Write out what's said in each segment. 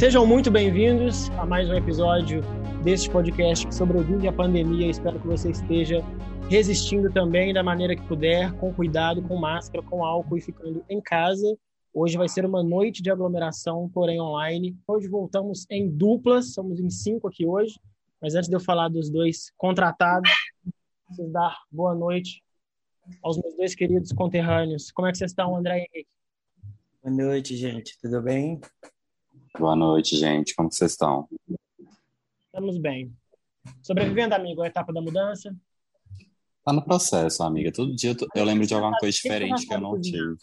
Sejam muito bem-vindos a mais um episódio deste podcast que sobrevive à pandemia. Espero que você esteja resistindo também da maneira que puder, com cuidado, com máscara, com álcool e ficando em casa. Hoje vai ser uma noite de aglomeração, porém online. Hoje voltamos em duplas, somos em cinco aqui hoje. Mas antes de eu falar dos dois contratados, preciso dar boa noite aos meus dois queridos conterrâneos. Como é que vocês estão, André e Henrique? Boa noite, gente. Tudo bem? Boa noite, gente. Como vocês estão? Estamos bem. Sobrevivendo, amigo, a etapa da mudança? Tá no processo, amiga. Todo dia eu lembro de alguma coisa diferente que eu não tive. O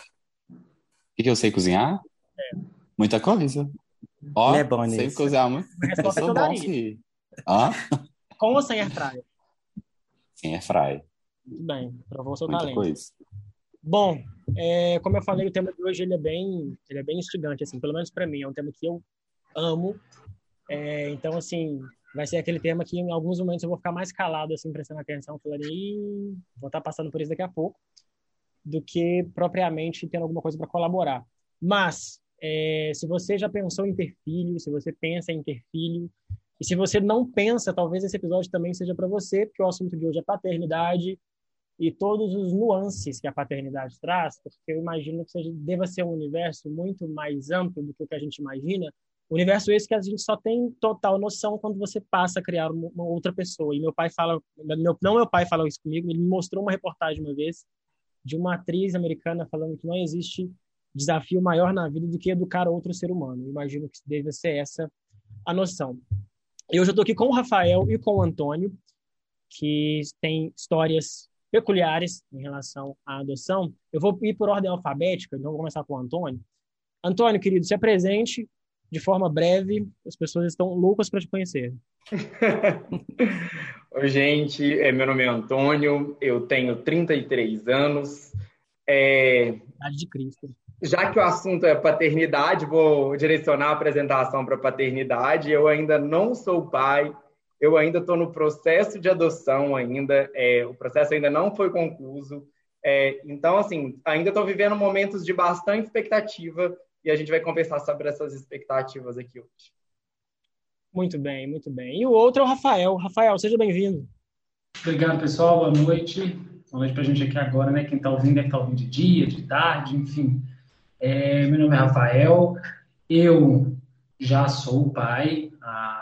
que eu sei cozinhar? É. Muita coisa. Ó, é bom sei nisso. cozinhar muito. Eu sou bom, filho. Hã? Com ou sem airfryer? Sem airfryer. Muito bem, provou seu Muita talento. Coisa. Bom, é, como eu falei, o tema de hoje ele é bem, ele é bem instigante, assim, pelo menos para mim, é um tema que eu amo. É, então, assim, vai ser aquele tema que em alguns momentos eu vou ficar mais calado, assim, prestando atenção, falando, Ih, vou estar tá passando por isso daqui a pouco, do que propriamente tendo alguma coisa para colaborar. Mas, é, se você já pensou em ter filho, se você pensa em ter filho, e se você não pensa, talvez esse episódio também seja para você, porque o assunto de hoje é paternidade, e todos os nuances que a paternidade traz, porque eu imagino que seja, deva ser um universo muito mais amplo do que o que a gente imagina, universo esse que a gente só tem total noção quando você passa a criar uma, outra pessoa. E meu pai fala, meu, não meu pai falou isso comigo, ele me mostrou uma reportagem uma vez de uma atriz americana falando que não existe desafio maior na vida do que educar outro ser humano. Eu imagino que deve ser essa a noção. Eu já estou aqui com o Rafael e com o Antônio, que tem histórias peculiares em relação à adoção. Eu vou ir por ordem alfabética, então vou começar com o Antônio. Antônio, querido, se apresente de forma breve, as pessoas estão loucas para te conhecer. Oi, gente, é, meu nome é Antônio, eu tenho 33 anos. É... Idade de Cristo. Já que o assunto é paternidade, vou direcionar a apresentação para paternidade. Eu ainda não sou pai, eu ainda estou no processo de adoção ainda, é, o processo ainda não foi concluído. É, então, assim, ainda estou vivendo momentos de bastante expectativa e a gente vai conversar sobre essas expectativas aqui hoje. Muito bem, muito bem. E o outro é o Rafael. Rafael, seja bem-vindo. Obrigado, pessoal. Boa noite. Boa noite para a gente aqui agora, né? Quem está ouvindo deve estar tá ouvindo de dia, de tarde, enfim. É, meu nome é Rafael. Eu já sou pai há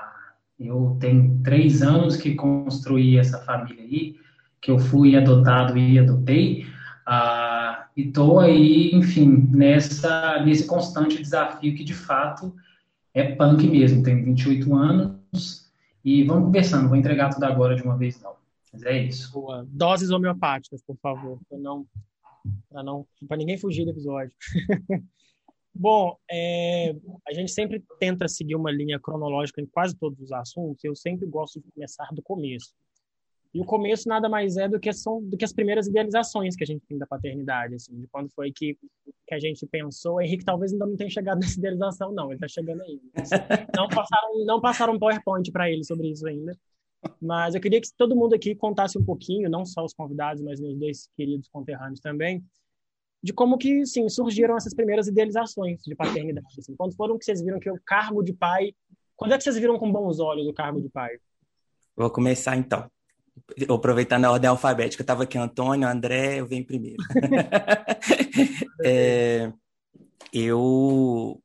eu tenho três anos que construí essa família aí, que eu fui adotado e adotei. Ah, e estou aí, enfim, nessa, nesse constante desafio que de fato é punk mesmo. Tenho 28 anos e vamos conversando. Vou entregar tudo agora de uma vez, não. Mas é isso. Boa. Doses homeopáticas, por favor, para não, para não, para ninguém fugir do episódio. Bom, é, a gente sempre tenta seguir uma linha cronológica em quase todos os assuntos. Eu sempre gosto de começar do começo. E o começo nada mais é do que são do que as primeiras idealizações que a gente tem da paternidade, assim, de quando foi que, que a gente pensou. O Henrique talvez ainda não tenha chegado nessa idealização, não. Ele está chegando ainda. Não passaram, não passaram um PowerPoint para ele sobre isso ainda. Mas eu queria que todo mundo aqui contasse um pouquinho, não só os convidados, mas meus dois queridos conterrâneos também, de como que, sim, surgiram essas primeiras idealizações de paternidade. Assim. Quando foram que vocês viram que o cargo de pai... Quando é que vocês viram com bons olhos o cargo de pai? Vou começar, então. Aproveitando a ordem alfabética, estava aqui Antônio, André, eu venho primeiro. é, eu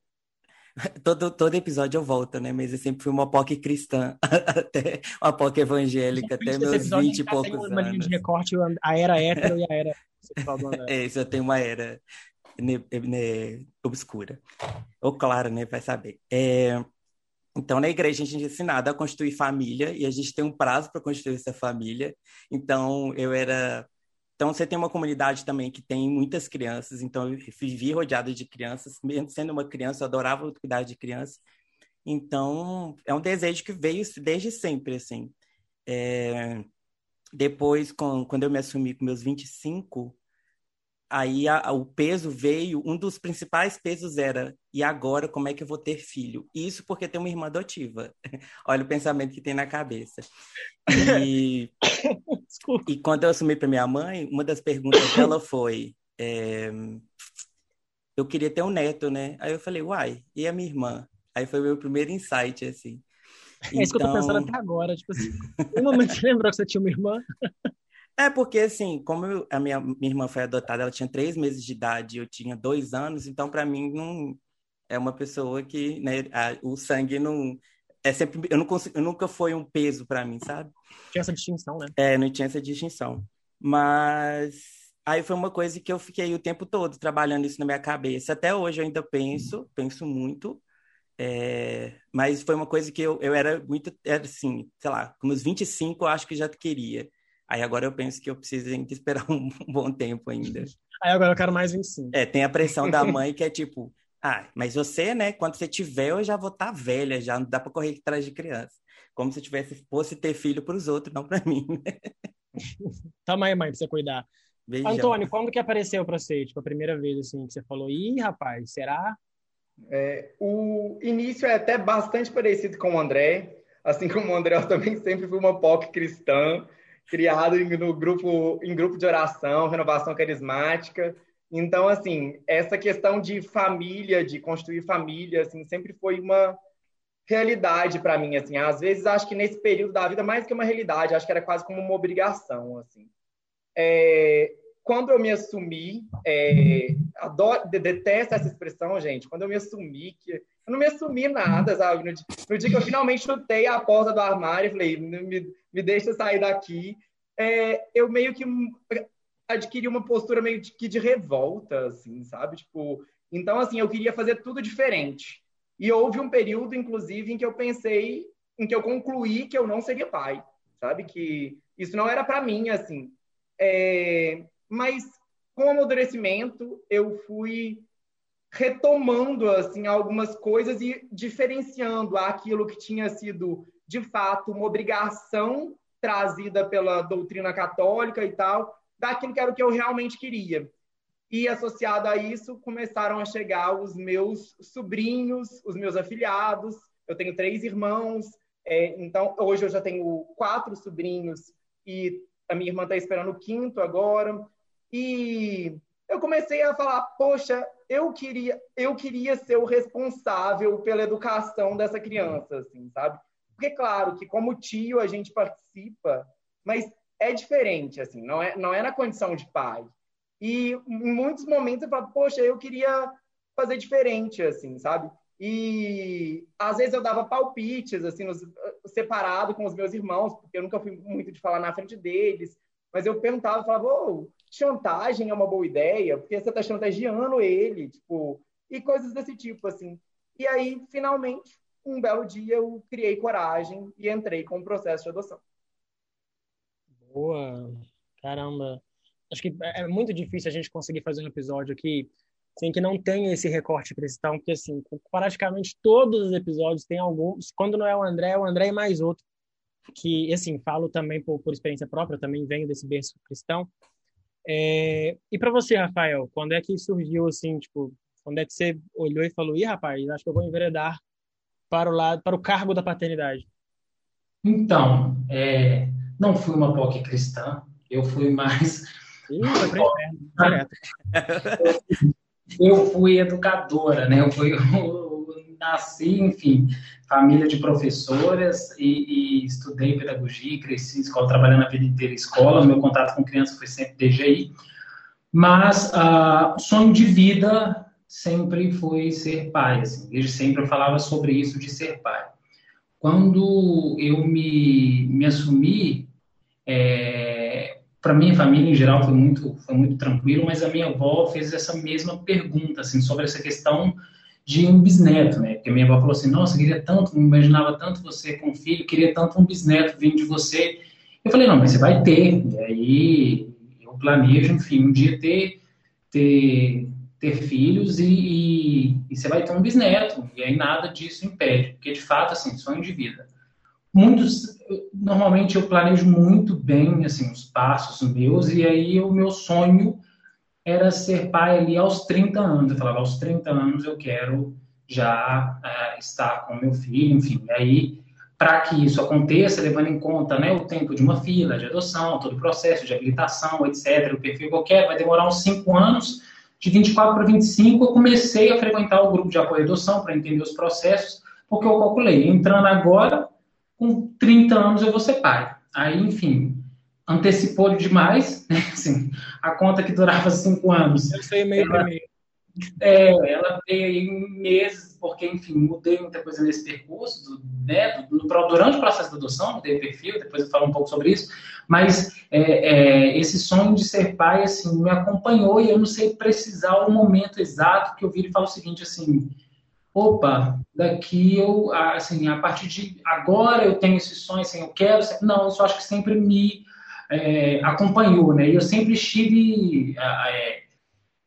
todo, todo episódio eu volto, né? Mas eu sempre fui uma POC cristã, até uma POC evangélica, até meus 20 e poucos anos. Uma linha de recorte, a era hétero e a era é, isso tem uma era obscura. Ou claro, né? Vai saber. É, então, na igreja, a gente é ensinado a construir família e a gente tem um prazo para construir essa família. Então, eu era. Então, você tem uma comunidade também que tem muitas crianças. Então, eu vivi rodeada de crianças. Mesmo sendo uma criança, eu adorava cuidar de criança. Então, é um desejo que veio desde sempre, assim. É... Depois, com, quando eu me assumi com meus 25, aí a, o peso veio, um dos principais pesos era, e agora como é que eu vou ter filho? Isso porque tem uma irmã adotiva. Olha o pensamento que tem na cabeça. E, e quando eu assumi para minha mãe, uma das perguntas dela foi: é, eu queria ter um neto, né? Aí eu falei, uai, e a minha irmã? Aí foi meu primeiro insight, assim. É isso que eu tô pensando então até agora, tipo assim, no momento você lembrou que você tinha uma irmã? É porque, assim, como eu, a minha, minha irmã foi adotada, ela tinha três meses de idade, eu tinha dois anos, então para mim não é uma pessoa que, né, a, o sangue não é sempre, eu não consigo, eu nunca foi um peso para mim, sabe? Tinha essa distinção, né? É, não tinha essa distinção. Mas aí foi uma coisa que eu fiquei o tempo todo trabalhando isso na minha cabeça. Até hoje eu ainda penso, penso muito. É, mas foi uma coisa que eu, eu era muito, era assim, sei lá, com uns 25 eu acho que já queria. Aí agora eu penso que eu preciso ainda esperar um, um bom tempo ainda. Aí agora eu quero mais 25. É, tem a pressão da mãe que é tipo, ah, mas você, né, quando você tiver, eu já vou estar tá velha, já não dá para correr atrás de criança. Como se eu tivesse, fosse ter filho para os outros, não para mim, né? Toma aí, mãe, para você cuidar. Beijão. Antônio, quando que apareceu para você, tipo, a primeira vez, assim, que você falou, ih, rapaz, será? É, o início é até bastante parecido com o André. Assim como o André, eu também sempre fui uma POC cristã, criado no grupo, em grupo de oração, renovação carismática. Então, assim, essa questão de família, de construir família, assim, sempre foi uma realidade para mim, assim. Às vezes, acho que nesse período da vida, mais que uma realidade, acho que era quase como uma obrigação, assim. É, quando eu me assumi, é, adoro, detesto essa expressão, gente, quando eu me assumi, que eu não me assumi nada, sabe? No dia, no dia que eu finalmente chutei a porta do armário e falei, me, me deixa sair daqui, é, eu meio que adquiri uma postura meio de, que de revolta, assim, sabe? Tipo, então, assim, eu queria fazer tudo diferente. E houve um período, inclusive, em que eu pensei, em que eu concluí que eu não seria pai, sabe? Que isso não era para mim, assim. É, mas com o amadurecimento, eu fui retomando assim algumas coisas e diferenciando aquilo que tinha sido de fato uma obrigação trazida pela doutrina católica e tal, daquilo que era o que eu realmente queria. E associado a isso, começaram a chegar os meus sobrinhos, os meus afilhados. Eu tenho três irmãos, é, então hoje eu já tenho quatro sobrinhos e a minha irmã está esperando o quinto agora. E eu comecei a falar, poxa, eu queria, eu queria ser o responsável pela educação dessa criança, assim, sabe? Porque claro que como tio a gente participa, mas é diferente, assim, não é, não é na condição de pai. E em muitos momentos eu falo, poxa, eu queria fazer diferente, assim, sabe? E às vezes eu dava palpites, assim, nos, separado com os meus irmãos, porque eu nunca fui muito de falar na frente deles. Mas eu perguntava, falava, oh, chantagem é uma boa ideia, porque você está chantageando ele, tipo, e coisas desse tipo, assim. E aí, finalmente, um belo dia, eu criei coragem e entrei com o processo de adoção. Boa, caramba. Acho que é muito difícil a gente conseguir fazer um episódio aqui sem que não tenha esse recorte cristão, porque assim, praticamente todos os episódios tem alguns, quando não é o André, é o André e mais outro que, assim, falo também por, por experiência própria, também venho desse berço cristão. É, e para você, Rafael, quando é que surgiu, assim, tipo, quando é que você olhou e falou, ih, rapaz, acho que eu vou enveredar para o lado, para o cargo da paternidade? Então, é, não fui uma POC cristã, eu fui mais... Ih, eu fui educadora, né? Eu fui nasci, enfim, família de professoras e, e, estudei pedagogia, cresci em escola, trabalhando a vida inteira em escola. Meu contato com criança foi sempre DGI. Mas uh, sonho de vida sempre foi ser pai. Assim, desde sempre eu falava sobre isso de ser pai. Quando eu me, me assumi, é, para minha família em geral foi muito foi muito tranquilo, mas a minha avó fez essa mesma pergunta assim sobre essa questão de um bisneto, né? Porque minha avó falou assim, nossa, queria tanto, não imaginava tanto você com filho, queria tanto um bisneto vindo de você. Eu falei, não, mas você vai ter. E aí eu planejo, enfim, um dia ter, ter, ter filhos e, e, e você vai ter um bisneto. E aí nada disso impede, porque de fato, assim, sonho de vida. Muitos, normalmente eu planejo muito bem, assim, os passos meus, e aí o meu sonho era ser pai ali aos 30 anos. Eu falava, aos 30 anos eu quero já uh, estar com meu filho, enfim. E aí, para que isso aconteça, levando em conta né, o tempo de uma fila de adoção, todo o processo de habilitação, etc., o perfil qualquer, vai demorar uns 5 anos. de 24 para 25, eu comecei a frequentar o grupo de apoio à adoção para entender os processos, porque eu calculei, entrando agora, com 30 anos eu vou ser pai. Aí, enfim, antecipou demais, né? Assim, a conta que durava cinco anos. Eu sei meio ela, meio. É, ela veio em meses, porque, enfim, mudei muita coisa nesse percurso, do, né, do, durante o processo da adoção, mudei o perfil, depois eu falo um pouco sobre isso, mas é, é, esse sonho de ser pai, assim, me acompanhou e eu não sei precisar o momento exato que eu viro e falo o seguinte, assim, opa, daqui eu, assim, a partir de agora eu tenho esse sonho, assim, eu quero, não, eu acho que sempre me é, acompanhou, né, e eu sempre estive é,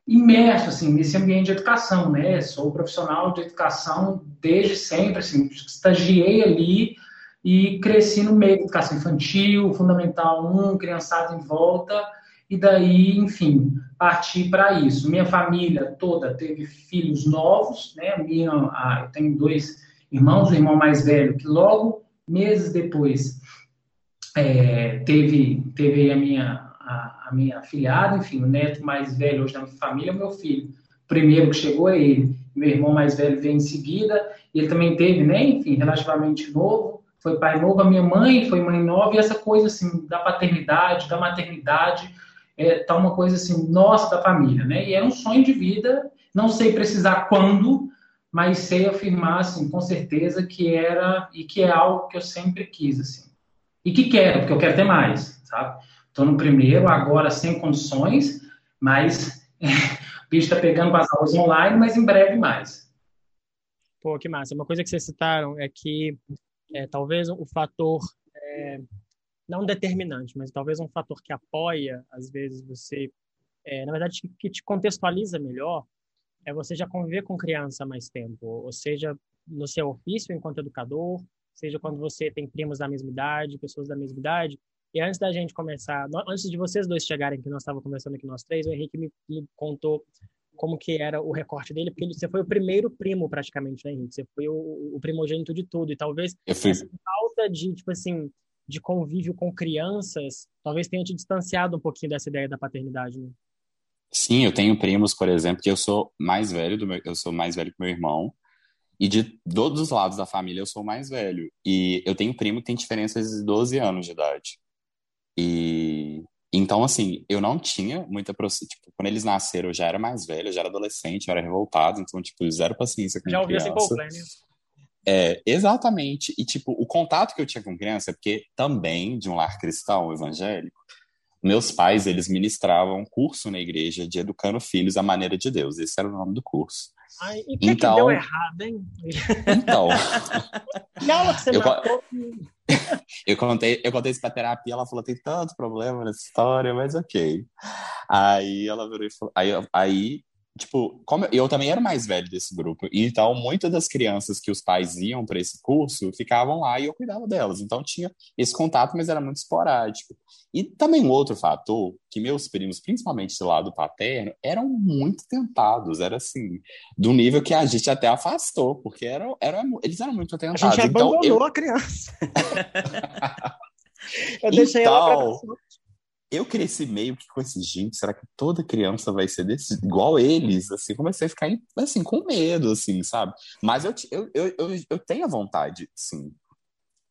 imerso, assim, nesse ambiente de educação, né, sou profissional de educação desde sempre, assim, estagiei ali e cresci no meio da educação infantil, fundamental 1, criançada em volta, e daí, enfim, parti para isso. Minha família toda teve filhos novos, né? Minha, a, eu tenho dois irmãos, o irmão mais velho, que logo, meses depois, é, teve, teve a minha, a, a, minha afilhada, enfim, o neto mais velho hoje da minha família é meu filho. O primeiro que chegou é ele. Meu irmão mais velho veio em seguida, e ele também teve, né, enfim, relativamente novo, foi pai novo, a minha mãe foi mãe nova, e essa coisa, assim, da paternidade, da maternidade, é, tá uma coisa assim, nossa da família, né? E era um sonho de vida, não sei precisar quando, mas sei afirmar, assim, com certeza que era e que é algo que eu sempre quis, assim. E que quero, porque eu quero ter mais, sabe? Estou no primeiro, agora sem condições, mas o bicho está pegando as aulas online, mas em breve mais. Pô, que massa. Uma coisa que vocês citaram é que é, talvez o fator é, não determinante, mas talvez um fator que apoia, às vezes você, é, na verdade, que te contextualiza melhor, é você já conviver com criança há mais tempo, ou seja, no seu ofício enquanto educador, seja quando você tem primos da mesma idade, pessoas da mesma idade. E antes da gente começar, antes de vocês dois chegarem, que nós estávamos conversando aqui nós três, o Henrique me, me contou como que era o recorte dele, porque você foi o primeiro primo praticamente, né, Henrique? Você foi o, o primogênito de tudo, e talvez essa falta de, tipo assim, de convívio com crianças, talvez tenha te distanciado um pouquinho dessa ideia da paternidade, né? Sim, eu tenho primos, por exemplo, que eu sou mais velho do meu, eu sou mais velho que meu irmão, e de todos os lados da família eu sou mais velho. E eu tenho primo que tem diferenças de 12 anos de idade. E então, assim, eu não tinha muita tipo, quando eles nasceram, eu já era mais velho, eu já era adolescente, eu era revoltado, então, tipo, zero paciência com já criança. Já ouvi esse é, exatamente. E, tipo, o contato que eu tinha com criança, porque também, de um lar cristão evangélico, meus pais, eles ministravam um curso na igreja de educando filhos à maneira de Deus. Esse era o nome do curso. Ai, e que então, que deu errado, hein? Então. que aula que você eu, eu, contei, eu contei isso pra terapia, ela falou, tem tanto problema nessa história, mas ok. Aí ela virou e falou, aí, aí tipo, como eu também era mais velho desse grupo, então muitas das crianças que os pais iam para esse curso ficavam lá e eu cuidava delas. Então tinha esse contato, mas era muito esporádico. E também um outro fator, que meus primos, principalmente do lado paterno, eram muito tentados, era assim, do nível que a gente até afastou, porque eram, eram, eles eram muito tentados. A gente abandonou então, eu... a criança. eu deixei então, ela pra eu cresci meio que com esse gente, será que toda criança vai ser desse, igual eles? Assim, comecei a ficar assim, com medo, assim, sabe? Mas eu, eu, eu, eu, tenho a vontade, sim.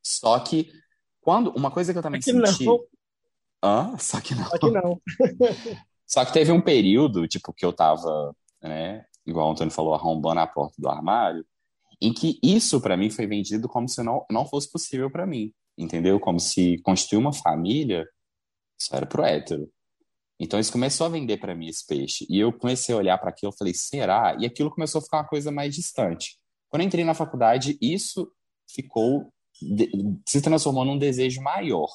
Só que quando. Uma coisa que eu também Só senti. Não. Hã? Só que não. Só que não. Só que teve um período, tipo, que eu tava, né? Igual o Antônio falou, arrombando a porta do armário, em que isso para mim foi vendido como se não, não fosse possível para mim, entendeu? Como se constituir uma família só era pro hétero. Então isso começou a vender para mim esse peixe. E eu comecei a olhar para aquilo, eu falei, será? E aquilo começou a ficar uma coisa mais distante. Quando eu entrei na faculdade, isso ficou se transformou num desejo maior.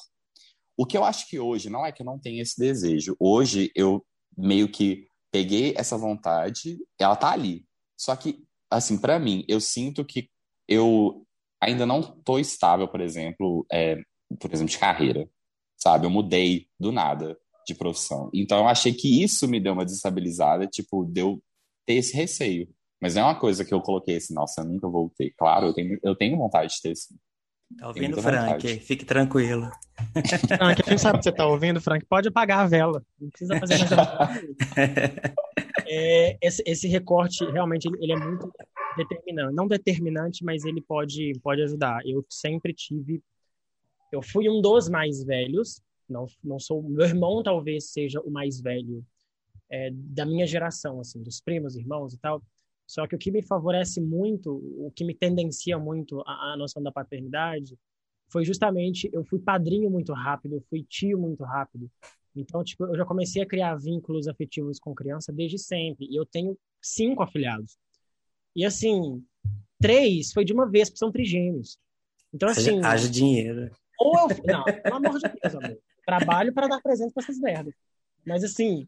O que eu acho que hoje não é que eu não tenho esse desejo. Hoje eu meio que peguei essa vontade, ela tá ali. Só que assim, para mim, eu sinto que eu ainda não tô estável, por exemplo, é, por exemplo, de carreira sabe? Eu mudei do nada de profissão. Então eu achei que isso me deu uma desestabilizada, tipo, deu ter esse receio. Mas não é uma coisa que eu coloquei assim, nossa, eu nunca voltei. Claro, eu tenho, eu tenho vontade de ter sim. Tá ouvindo, Frank? Vontade. Fique tranquilo. Frank, a gente sabe que você tá ouvindo, Frank. Pode apagar a vela. Não precisa fazer mais é, esse, esse, recorte, realmente, ele, ele, é muito determinante. Não determinante, mas ele pode, pode ajudar. Eu sempre tive... Eu fui um dos mais velhos. Não, não sou... Meu irmão talvez seja o mais velho é, da minha geração, assim, dos primos, irmãos e tal. Só que o que me favorece muito, o que me tendencia muito à, noção da paternidade, foi justamente eu fui padrinho muito rápido, eu fui tio muito rápido. Então, tipo, eu já comecei a criar vínculos afetivos com criança desde sempre. E eu tenho cinco afilhados. E assim, três foi de uma vez, porque são trigêmeos. Então, assim. Haja dinheiro. Ou eu. Não, pelo amor de Deus, amor. Trabalho para dar presente para essas merdas. Mas assim,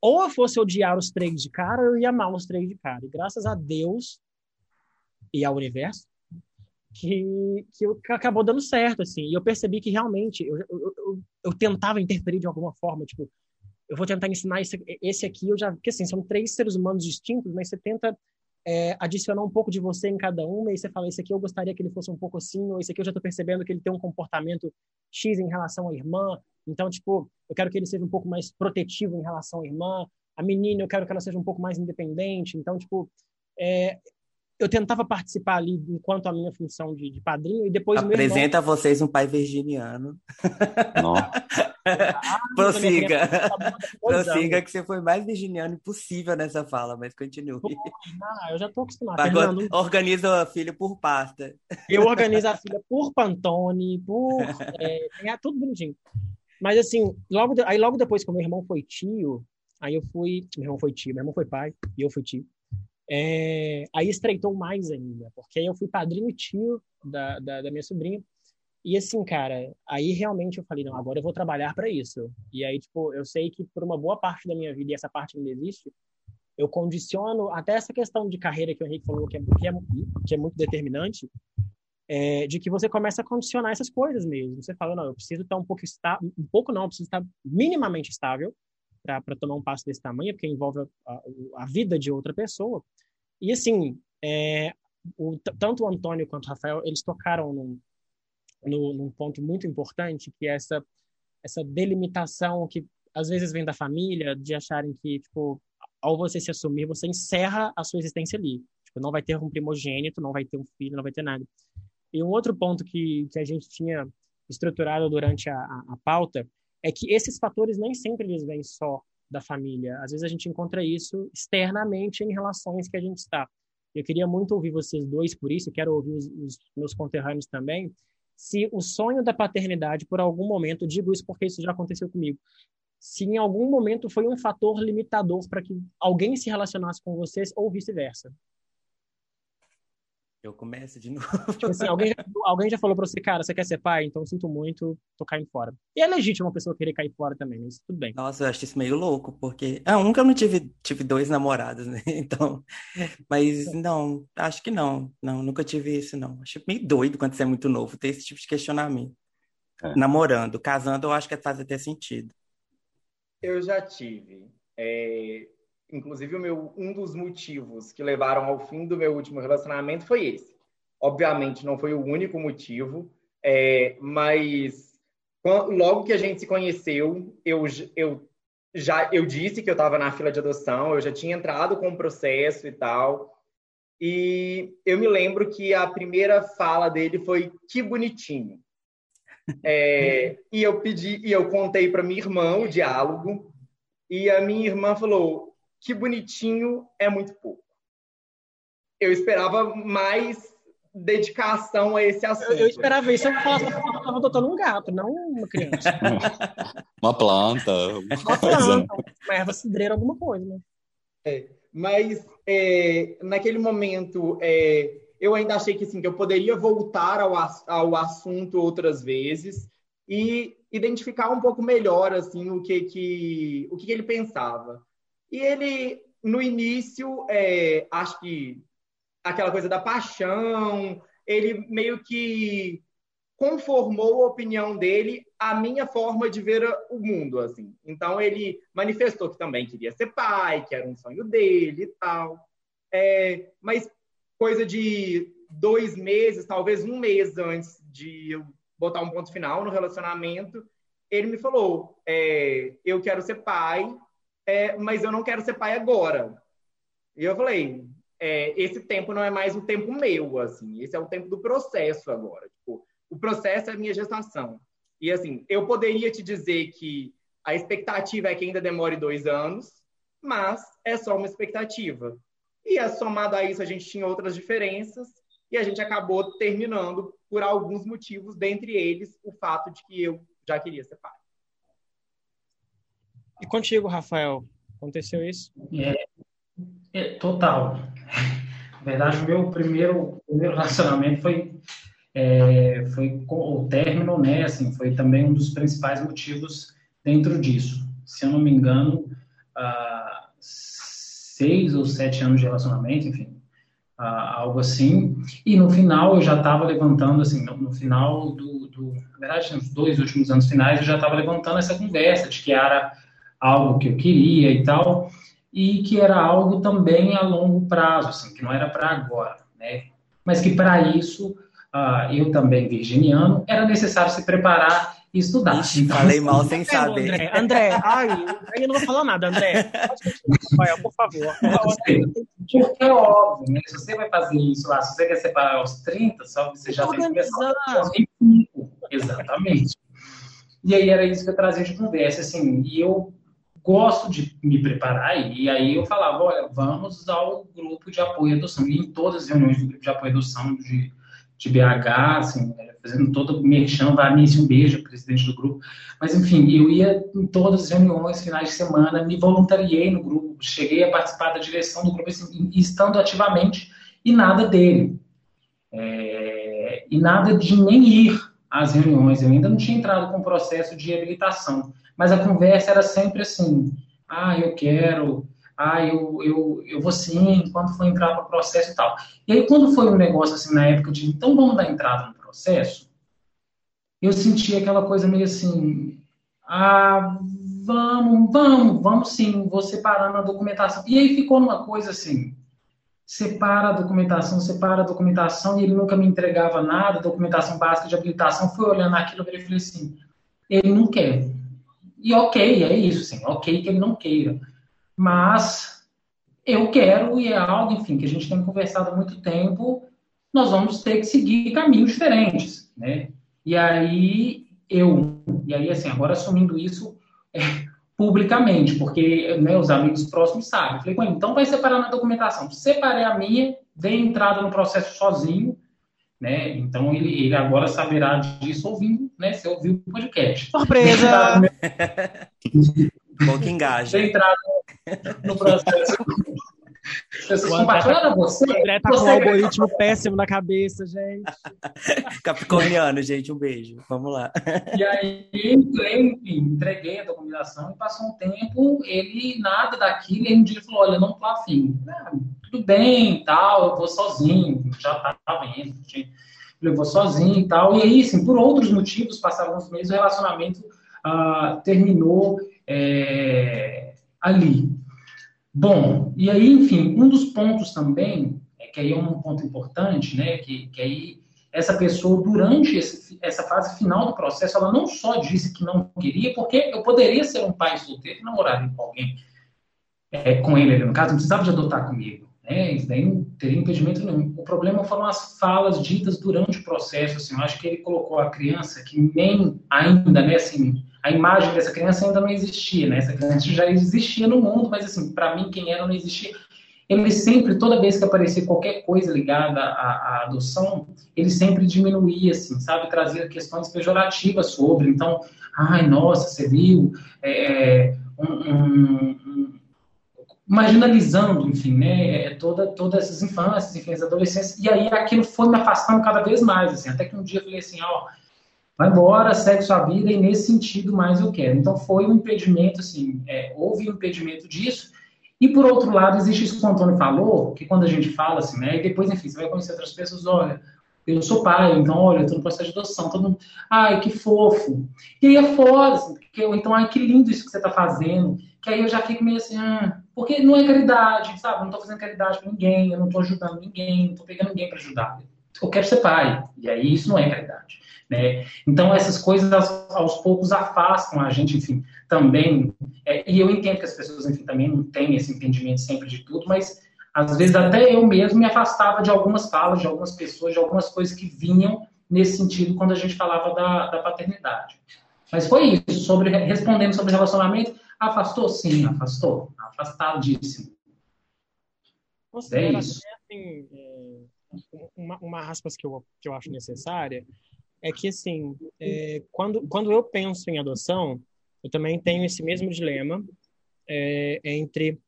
ou eu fosse odiar os três de cara, eu ia amar os três de cara. E graças a Deus e ao universo, que, que, que acabou dando certo, assim. E eu percebi que realmente eu, eu, eu, eu, tentava interferir de alguma forma, tipo, eu vou tentar ensinar esse, esse aqui, eu já. Porque assim, são três seres humanos distintos, mas você tenta é, adicionar um pouco de você em cada uma, e você fala, esse aqui eu gostaria que ele fosse um pouco assim, ou esse aqui eu já estou percebendo que ele tem um comportamento X em relação à irmã, então, tipo, eu quero que ele seja um pouco mais protetivo em relação à irmã, a menina eu quero que ela seja um pouco mais independente, então, tipo, é, eu tentava participar ali enquanto a minha função de, de padrinho, e depois... Apresenta irmão... a vocês um pai virginiano. Ah, Prossiga. Prossiga que você foi mais virginiano impossível nessa fala, mas continue. Eu já estou acostumado. Fernando... Organiza a filha por pasta. Eu organizo a filha por Pantone, por. É, é tudo bonitinho. Mas assim, logo de... aí logo depois que o meu irmão foi tio, aí eu fui. Meu irmão foi tio, meu irmão foi pai, e eu fui tio. É... Aí estreitou mais ainda, porque aí eu fui padrinho e tio da, da, da minha sobrinha. E assim, cara, aí realmente eu falei, não, agora eu vou trabalhar para isso. E aí, tipo, eu sei que por uma boa parte da minha vida, e essa parte ainda existe, eu condiciono até essa questão de carreira que o Henrique falou, que é, que é, que é muito determinante, é, de que você começa a condicionar essas coisas mesmo. Você fala, não, eu preciso estar um pouco estável, um pouco não, eu preciso estar minimamente estável para tomar um passo desse tamanho, porque envolve a, a, vida de outra pessoa. E assim, é, o, tanto o Antônio quanto o Rafael, eles tocaram num, no, num ponto muito importante, que é essa, essa delimitação que às vezes vem da família, de acharem que, tipo, ao você se assumir, você encerra a sua existência ali. Tipo, não vai ter um primogênito, não vai ter um filho, não vai ter nada. E um outro ponto que, que a gente tinha estruturado durante a, a, a pauta é que esses fatores nem sempre eles vêm só da família. Às vezes a gente encontra isso externamente em relações que a gente está. Eu queria muito ouvir vocês dois por isso, quero ouvir os, os meus conterrâneos também, se o sonho da paternidade, por algum momento, digo isso porque isso já aconteceu comigo, se em algum momento foi um fator limitador para que alguém se relacionasse com vocês ou vice-versa. Eu começo de novo. Tipo assim, alguém, já, alguém já falou pra você, cara, você quer ser pai? Então sinto muito, tô caindo fora. E é legítimo uma pessoa querer cair fora também, mas tudo bem. Nossa, eu acho isso meio louco, porque. Ah, um que eu não tive, tive dois namorados, né? Então. Mas não, acho que não. Não, nunca tive isso, não. Acho meio doido quando você é muito novo ter esse tipo de questionamento. É. Namorando, casando, eu acho que faz até sentido. Eu já tive. É, inclusive, meu, um dos motivos que levaram ao fim do meu último relacionamento foi esse. Obviamente, não foi o único motivo, é, mas logo que a gente se conheceu, eu, eu já eu disse que eu estava na fila de adoção, eu já tinha entrado com o processo e tal. E eu me lembro que a primeira fala dele foi que bonitinho. É, e eu pedi e eu contei para minha irmã o diálogo e a minha irmã falou que bonitinho é muito pouco. Eu esperava mais dedicação a esse assunto. Eu, eu esperava isso, eu que estava adotando um gato, não uma criança. uma planta. Uma planta, uma erva cidreira, alguma coisa, né? É, mas é, naquele momento é, eu ainda achei que, assim, que eu poderia voltar ao, ao assunto outras vezes e identificar um pouco melhor assim o que, que, o que ele pensava. E ele, no início, é, acho que aquela coisa da paixão, ele meio que conformou a opinião dele à minha forma de ver o mundo, assim. Então ele manifestou que também queria ser pai, que era um sonho dele e tal. É, mas coisa de dois meses, talvez um mês antes de eu botar um ponto final no relacionamento, ele me falou: é, eu quero ser pai, é, mas eu não quero ser pai agora. E eu falei: é, esse tempo não é mais um tempo meu, assim, esse é o tempo do processo agora. Tipo, o processo é a minha gestação. E assim, eu poderia te dizer que a expectativa é que ainda demore dois anos, mas é só uma expectativa. E é somado a isso, a gente tinha outras diferenças e a gente acabou terminando por alguns motivos, dentre eles o fato de que eu já queria ser pai. E contigo, Rafael, aconteceu isso? É, é total. Na verdade, o meu primeiro, primeiro relacionamento foi é, foi o término, né? Assim, foi também um dos principais motivos dentro disso. Se eu não me engano, uh, seis ou sete anos de relacionamento, enfim, algo assim. E no final eu já estava levantando, assim, no, no final do, do, na verdade, nos dois últimos anos finais, eu já estava levantando essa conversa de que era algo que eu queria e tal, e que era algo também a longo prazo, assim, que não era para agora, né? Mas que para isso, uh, eu também virginiano, era necessário se preparar e estudar. Ixi, então, falei mal sem saber. André, André, ai, eu não vou falar nada, André. Rafael, por favor. Porque é óbvio, né? Se você vai fazer isso lá, se você quer separar aos 30, só você já tem que começar aos 25. Exatamente. E aí era isso que eu trazia de conversa, assim, e eu gosto de me preparar, e aí eu falava, olha, vamos ao grupo de apoio à adoção. E em todas as reuniões do grupo de apoio à adoção de, de BH, assim, fazendo todo o merchan, Vanice, um beijo, presidente do grupo. Mas, enfim, eu ia em todas as reuniões, finais de semana, me voluntariei no grupo, cheguei a participar da direção do grupo, assim, estando ativamente, e nada dele. É, e nada de nem ir às reuniões. Eu ainda não tinha entrado com o processo de habilitação. Mas a conversa era sempre assim: ah, eu quero, ah, eu, eu, eu vou sim, quando for entrar no processo e tal. E aí, quando foi um negócio assim, na época de, então vamos dar entrada no processo, eu senti aquela coisa meio assim, ah, vamos, vamos, vamos sim, vou separando a documentação. E aí ficou uma coisa assim, separa a documentação, separa a documentação, e ele nunca me entregava nada, documentação básica de habilitação, fui olhando aquilo e falei assim, ele não quer. E ok, é isso, sim, ok que ele não queira mas eu quero e é algo, enfim, que a gente tem conversado há muito tempo, nós vamos ter que seguir caminhos diferentes, né? E aí eu, e aí assim, agora assumindo isso é, publicamente, porque né, os amigos próximos sabem. Falei, então vai separar na documentação. Separei a minha, dei entrada no processo sozinho, né? Então ele, ele agora saberá disso ouvindo, né? Se ouviu o podcast. Surpresa! Bom que engaja. entrado no processo. Você. O André tá você... com um algoritmo péssimo na cabeça, gente. Capricorniano, gente, um beijo. Vamos lá. E aí, enfim, entreguei a documentação e passou um tempo, ele nada daquilo, e um dia falou: Olha, não tô afim. Ah, tudo bem tal, eu vou sozinho, já tava indo. Eu vou sozinho e tal. E aí, assim, por outros motivos, passaram uns meses, o relacionamento uh, terminou é, ali. Bom, e aí, enfim, um dos pontos também, é que aí é um ponto importante, né, que, que aí essa pessoa, durante esse, essa fase final do processo, ela não só disse que não queria, porque eu poderia ser um pai solteiro e namorar com alguém, é, com ele, no caso, não precisava de adotar comigo. Né? Isso daí não teria impedimento nenhum. O problema foram as falas ditas durante o processo. Assim, eu acho que ele colocou a criança que nem ainda, né, assim, a imagem dessa criança ainda não existia, né? Essa criança já existia no mundo, mas assim, para mim, quem era não existia. Ele sempre, toda vez que aparecia qualquer coisa ligada à, à, adoção, ele sempre diminuía, assim, sabe? Trazia questões pejorativas sobre. Então, ai, nossa, você viu é, um, um, um, marginalizando, enfim, né? É, toda, todas essas infâncias, enfim, as adolescências. E aí aquilo foi me afastando cada vez mais, assim. Até que um dia eu falei assim, ó vai embora, segue sua vida e nesse sentido mais eu quero. Então foi um impedimento, assim, é, houve um impedimento disso. E por outro lado, existe isso que o Antônio falou, que quando a gente fala assim, né, e depois, enfim, você vai conhecer outras pessoas, olha, eu sou pai, então, olha, eu estou no processo de adoção, todo mundo, ai, que fofo. E aí é foda, assim, porque então, ai, que lindo isso que você está fazendo, que aí eu já fico meio assim, ah, porque não é caridade, sabe? Eu não estou fazendo caridade para ninguém, eu não estou ajudando ninguém, não estou pegando ninguém para ajudar. Eu quero ser pai. E aí isso não é verdade. Né? Então, essas coisas aos, aos, poucos afastam a gente, enfim, também. É, e eu entendo que as pessoas, enfim, também não têm esse entendimento sempre de tudo, mas às vezes até eu mesmo me afastava de algumas falas, de algumas pessoas, de algumas coisas que vinham nesse sentido quando a gente falava da, da paternidade. Mas foi isso, sobre, respondendo sobre relacionamento, afastou? Sim, afastou. Afastadíssimo. Você é isso. Assim, é, uma, uma aspas que eu, que eu acho necessária é que, assim, é, quando, quando eu penso em adoção, eu também tenho esse mesmo dilema é, entre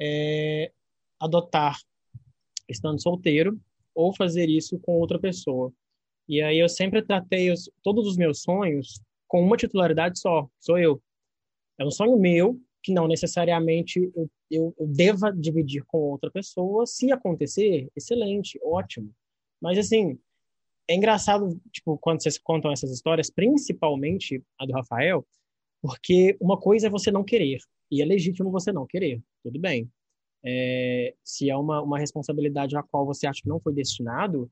é, adotar estando solteiro ou fazer isso com outra pessoa. E aí eu sempre tratei os, todos os meus sonhos com uma titularidade só, sou eu. É um sonho meu que não necessariamente eu, eu, eu deva dividir com outra pessoa. Se acontecer, excelente, ótimo. Mas assim, é engraçado, tipo, quando vocês contam essas histórias, principalmente a do Rafael, porque uma coisa é você não querer, e é legítimo você não querer, tudo bem. É, se é uma, uma responsabilidade a qual você acha que não foi destinado,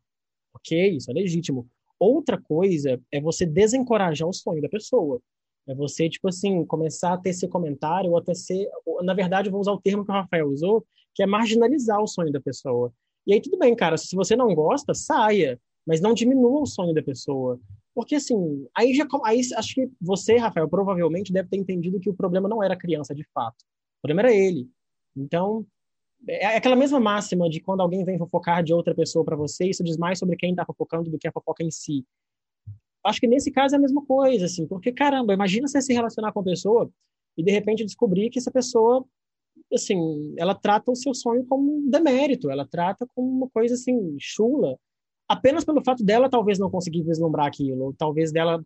ok, isso é legítimo. Outra coisa é você desencorajar o sonho da pessoa. É você, tipo assim, começar a ter esse comentário, ou até ser. Na verdade, eu vou usar o termo que o Rafael usou, que é marginalizar o sonho da pessoa. E aí, tudo bem, cara, se você não gosta, saia mas não diminua o sonho da pessoa. Porque, assim, aí já. Aí acho que você, Rafael, provavelmente deve ter entendido que o problema não era a criança de fato. O problema era ele. Então, é, é aquela mesma máxima de quando alguém vem fofocar de outra pessoa para você, isso diz mais sobre quem está fofocando do que a fofoca em si. Acho que nesse caso é a mesma coisa, assim, porque caramba, imagina você se relacionar com uma pessoa e de repente descobrir que essa pessoa, assim, ela trata o seu sonho como um demérito, ela trata como uma coisa assim, chula, apenas pelo fato dela talvez não conseguir vislumbrar aquilo, ou talvez dela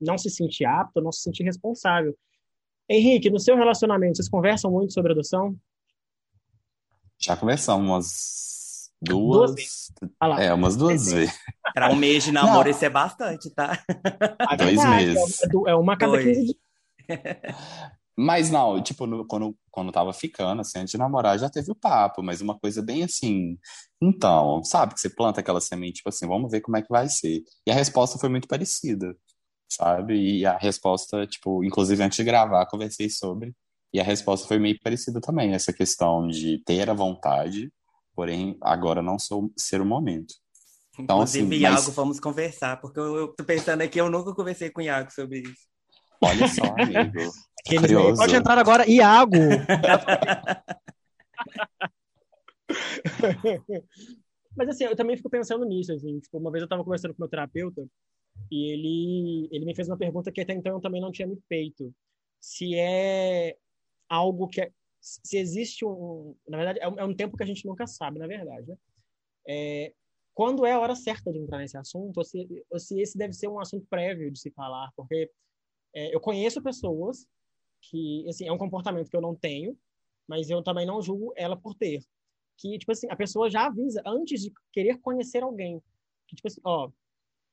não se sentir apta, não se sentir responsável. Henrique, no seu relacionamento, vocês conversam muito sobre adoção? Já conversamos umas duas. duas é, umas duas vezes. Para um mês de namoro, isso é bastante, tá? É Dois meses. É uma cada 15 dias. Mas não, tipo, no, quando, quando tava ficando, assim, antes de namorar, já teve o papo, mas uma coisa bem assim. Então, sabe, que você planta aquela semente, tipo assim, vamos ver como é que vai ser. E a resposta foi muito parecida, sabe? E a resposta, tipo, inclusive antes de gravar, conversei sobre. E a resposta foi meio parecida também, essa questão de ter a vontade, porém, agora não sou, ser o momento. Então, Inclusive, assim, Iago, mas... vamos conversar, porque eu, eu tô pensando aqui, eu nunca conversei com o Iago sobre isso. Olha só, amigo. Pode entrar agora, Iago. Mas assim, eu também fico pensando nisso, assim, tipo, uma vez eu estava conversando com meu terapeuta e ele, ele me fez uma pergunta que até então eu também não tinha me feito. Se é algo que é, se existe um, na verdade, é um, é um, tempo que a gente nunca sabe, na verdade, né? É, quando é a hora certa de entrar nesse assunto, ou se, ou se esse deve ser um assunto prévio de se falar, porque é, eu conheço pessoas que, assim, é um comportamento que eu não tenho, mas eu também não julgo ela por ter. Que, tipo assim, a pessoa já avisa antes de querer conhecer alguém. Que, tipo assim, ó,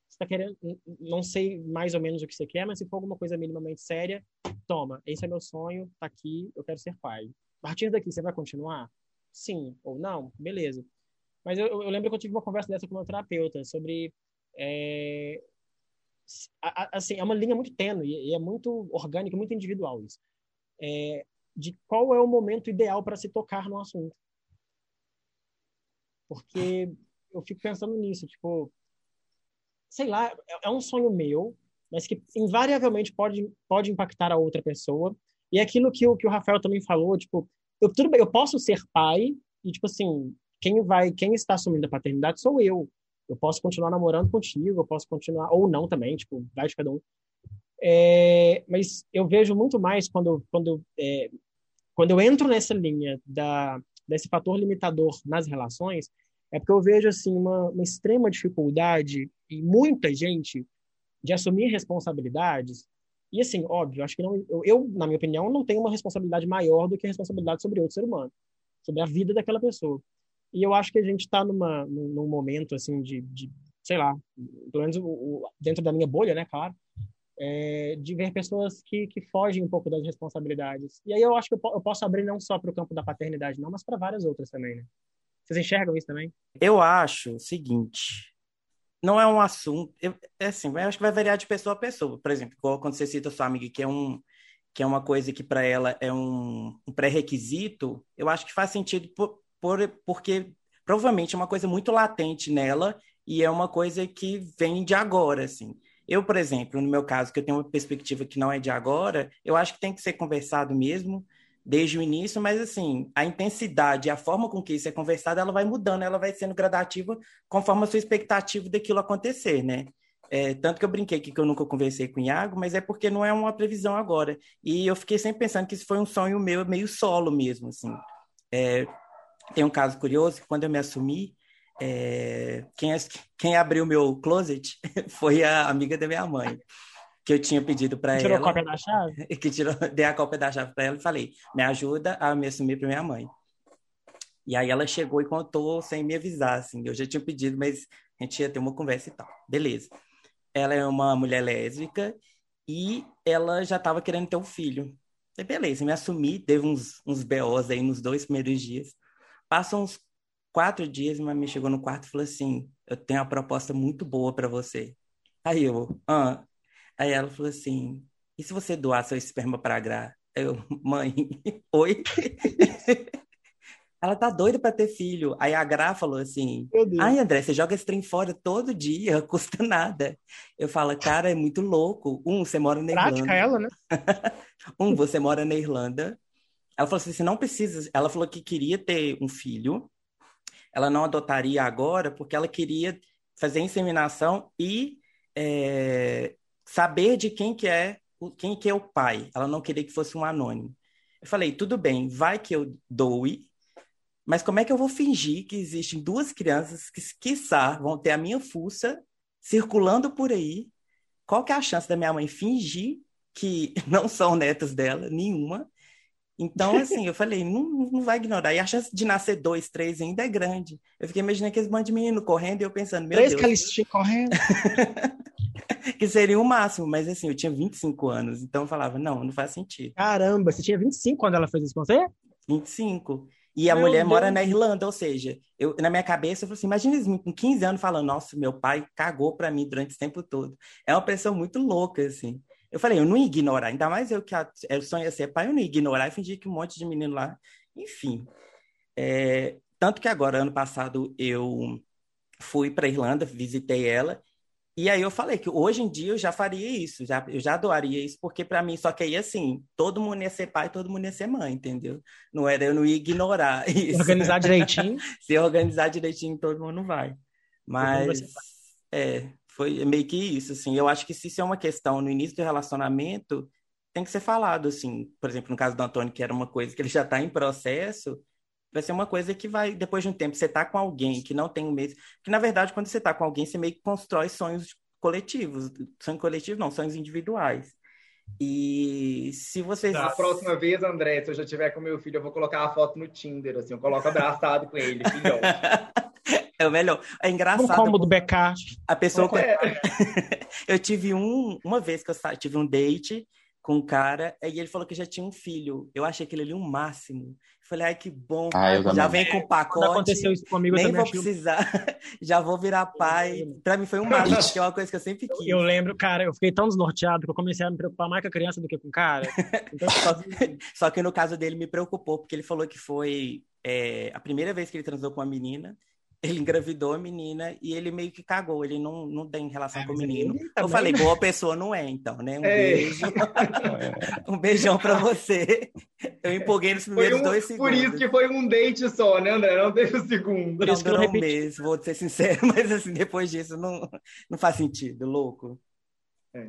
você tá querendo, não sei mais ou menos o que você quer, mas se for alguma coisa minimamente séria, toma, esse é meu sonho, tá aqui, eu quero ser pai. A partir daqui, você vai continuar? Sim ou não? Beleza. Mas eu, eu lembro que eu tive uma conversa dessa com meu terapeuta sobre é, assim, é uma linha muito tênue e é muito orgânica, muito individual isso. É, de qual é o momento ideal para se tocar no assunto. Porque eu fico pensando nisso, tipo, sei lá, é, é um sonho meu, mas que invariavelmente pode, pode impactar a outra pessoa. E é aquilo que o, que o Rafael também falou, tipo, eu, tudo bem, eu posso ser pai e, tipo assim, quem vai, quem está assumindo a paternidade sou eu. Eu posso continuar namorando contigo, eu posso continuar, ou não também, tipo, vai de cada um. É, mas eu vejo muito mais quando, quando, é, quando eu entro nessa linha da, desse fator limitador nas relações, é porque eu vejo assim uma, uma extrema dificuldade em muita gente de assumir responsabilidades. E assim, óbvio, acho que não, eu, eu, na minha opinião, não tenho uma responsabilidade maior do que a responsabilidade sobre outro ser humano, sobre a vida daquela pessoa. E eu acho que a gente está numa num momento assim de, de sei lá, pelo menos o, o, dentro da minha bolha, né, claro, é, de ver pessoas que, que fogem um pouco das responsabilidades. E aí eu acho que eu, eu posso abrir não só para o campo da paternidade, não, mas para várias outras também, né? Vocês enxergam isso também? Eu acho o seguinte, não é um assunto. Eu, é assim, eu acho que vai variar de pessoa a pessoa. Por exemplo, quando você cita sua amiga, que é um que é uma coisa que para ela é um, um pré-requisito, eu acho que faz sentido por, por, porque provavelmente é uma coisa muito latente nela e é uma coisa que vem de agora, assim. Eu, por exemplo, no meu caso, que eu tenho uma perspectiva que não é de agora, eu acho que tem que ser conversado mesmo desde o início, mas assim, a intensidade, a forma com que isso é conversado, ela vai mudando, ela vai sendo gradativa conforme a sua expectativa daquilo acontecer, né? É, tanto que eu brinquei que eu nunca conversei com o Iago, mas é porque não é uma previsão agora. E eu fiquei sempre pensando que isso foi um sonho meu, meio solo mesmo, assim. É, tem um caso curioso que quando eu me assumi, é, quem, quem abriu meu closet foi a amiga da minha mãe que eu tinha pedido para ela. Tirou a cópia da chave? Que tirou, dei a cópia da chave para ela e falei: me ajuda a me assumir para minha mãe. E aí ela chegou e contou sem me avisar, assim. Eu já tinha pedido, mas a gente ia ter uma conversa e tal. Beleza. Ela é uma mulher lésbica e ela já estava querendo ter um filho. E beleza, me assumi, teve uns, uns BOs aí nos dois primeiros dias. Passam uns quatro dias, minha mãe chegou no quarto e falou assim: Eu tenho uma proposta muito boa para você. Aí eu, ah. Aí ela falou assim: E se você doar seu esperma para a Gra? Eu, mãe, oi? ela tá doida para ter filho. Aí a Gra falou assim: Ai, André, você joga esse trem fora todo dia, custa nada. Eu falo, cara, é muito louco. Um, você mora na Prática Irlanda. ela, né? um, você mora na Irlanda. Ela falou assim: você não precisa. Ela falou que queria ter um filho. Ela não adotaria agora porque ela queria fazer inseminação e é, saber de quem que é quem que é o pai. Ela não queria que fosse um anônimo. Eu falei, tudo bem, vai que eu doe, mas como é que eu vou fingir que existem duas crianças que, quiçá, vão ter a minha fuça circulando por aí? Qual que é a chance da minha mãe fingir que não são netas dela, nenhuma? Então, assim, eu falei, não, não vai ignorar. E a chance de nascer dois, três ainda é grande. Eu fiquei imaginando aqueles bandos de menino correndo e eu pensando, meu três Deus. Três correndo. que seria o máximo, mas assim, eu tinha 25 anos, então eu falava, não, não faz sentido. Caramba, você tinha 25 quando ela fez isso com você? 25. E a Meu mulher Deus. mora na Irlanda, ou seja, eu, na minha cabeça eu falei assim: imagina eles com 15 anos falando, nossa, meu pai cagou para mim durante esse tempo todo. É uma pressão muito louca, assim. Eu falei, eu não ia ignorar, ainda mais eu que a, eu sonhei ser pai, eu não ia ignorar e fingir que um monte de menino lá. Enfim. É, tanto que agora, ano passado, eu fui para Irlanda, visitei ela, e aí eu falei que hoje em dia eu já faria isso, já, eu já doaria isso, porque para mim, só que aí assim, todo mundo ia ser pai, todo mundo ia ser mãe, entendeu? Não era, eu não ia ignorar isso. Se organizar direitinho. Se organizar direitinho, todo mundo vai. Mas, é, foi meio que isso, assim. Eu acho que se isso é uma questão no início do relacionamento, tem que ser falado, assim. Por exemplo, no caso do Antônio, que era uma coisa que ele já está em processo, vai ser uma coisa que vai, depois de um tempo, você tá com alguém que não tem o mesmo. Que, na verdade, quando você tá com alguém, você meio que constrói sonhos coletivos. Sonhos coletivos, não, sonhos individuais. E se vocês. Da próxima vez, André, se eu já tiver com meu filho, eu vou colocar a foto no Tinder, assim, eu coloco abraçado com ele, filhão. É o melhor. É engraçado. Um combo do BK. A pessoa. É. eu tive um, uma vez que eu tive um date com um cara, e ele falou que já tinha um filho. Eu achei aquele ali um máximo. Falei, ai, que bom. Ah, já vem com pacote. Quando aconteceu isso comigo, nem vou precisar. já vou virar pai. Pra mim foi um mágico, que é uma coisa que eu sempre quis. Eu lembro, cara, eu fiquei tão desnorteado que eu comecei a me preocupar mais com a criança do que com o cara. Então, só, só, que no caso dele me preocupou, porque ele falou que foi é, a primeira vez que ele transou com uma menina ele engravidou a menina e ele meio que cagou, ele não, não tem relação é, com o menino. Eu falei, boa pessoa não é, então, né? Um é. beijo. um beijão pra você. Eu empolguei nos primeiros um, dois segundos. Por isso que foi um date só, né, André? Não teve o segundo. Por isso não, durou um mês, vou ser sincero, mas assim, depois disso não, não faz sentido, louco. É.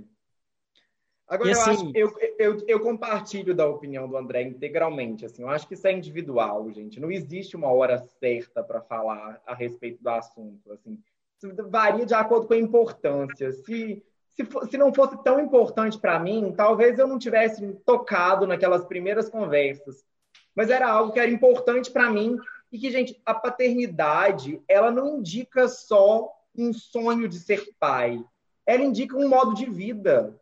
Agora, e eu, assim... acho, eu, eu, eu, compartilho da opinião do André integralmente. Assim, eu acho que isso é individual, gente. Não existe uma hora certa para falar a respeito do assunto. Assim, varia de acordo com a importância. Se, se, se não fosse tão importante para mim, talvez eu não tivesse tocado naquelas primeiras conversas. Mas era algo que era importante para mim e que, gente, a paternidade, ela não indica só um sonho de ser pai. Ela indica um modo de vida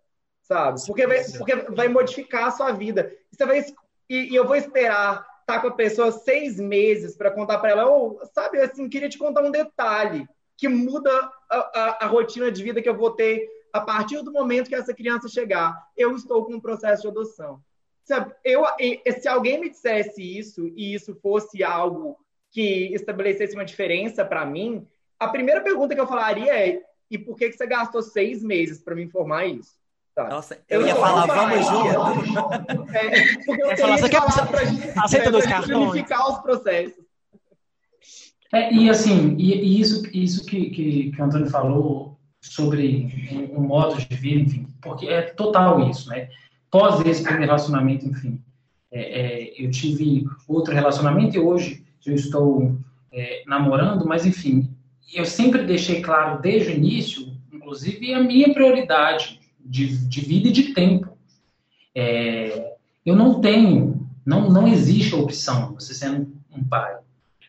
sabe? Porque vai, porque vai modificar a sua vida. Você vai, e, e eu vou esperar estar tá com a pessoa seis meses para contar para ela, ou, oh, sabe, assim, queria te contar um detalhe. que muda a, a, a rotina de vida que eu vou ter a partir do momento que essa criança chegar. Eu estou com um processo de adoção. Sabe, eu, se alguém me dissesse isso e isso fosse algo que estabelecesse uma diferença para mim, a primeira pergunta que eu falaria é: e por que, que você gastou seis meses para me informar isso? Tá. Nossa, eu, eu ia falar, vamos junto. É, porque eu, eu falar, você quer pra gente, aceita é, dois cartões. os processos. É, e assim, e, e, isso, isso que, que, que o Antônio falou sobre um, um modo de vida, enfim, porque é total isso, né? Pós esse primeiro relacionamento, enfim, é, é, eu tive outro relacionamento e hoje eu estou é, namorando, mas enfim, eu sempre deixei claro desde o início, inclusive, a minha prioridade de, de vida e de tempo. É, eu não tenho, não, não existe a opção, você sendo um pai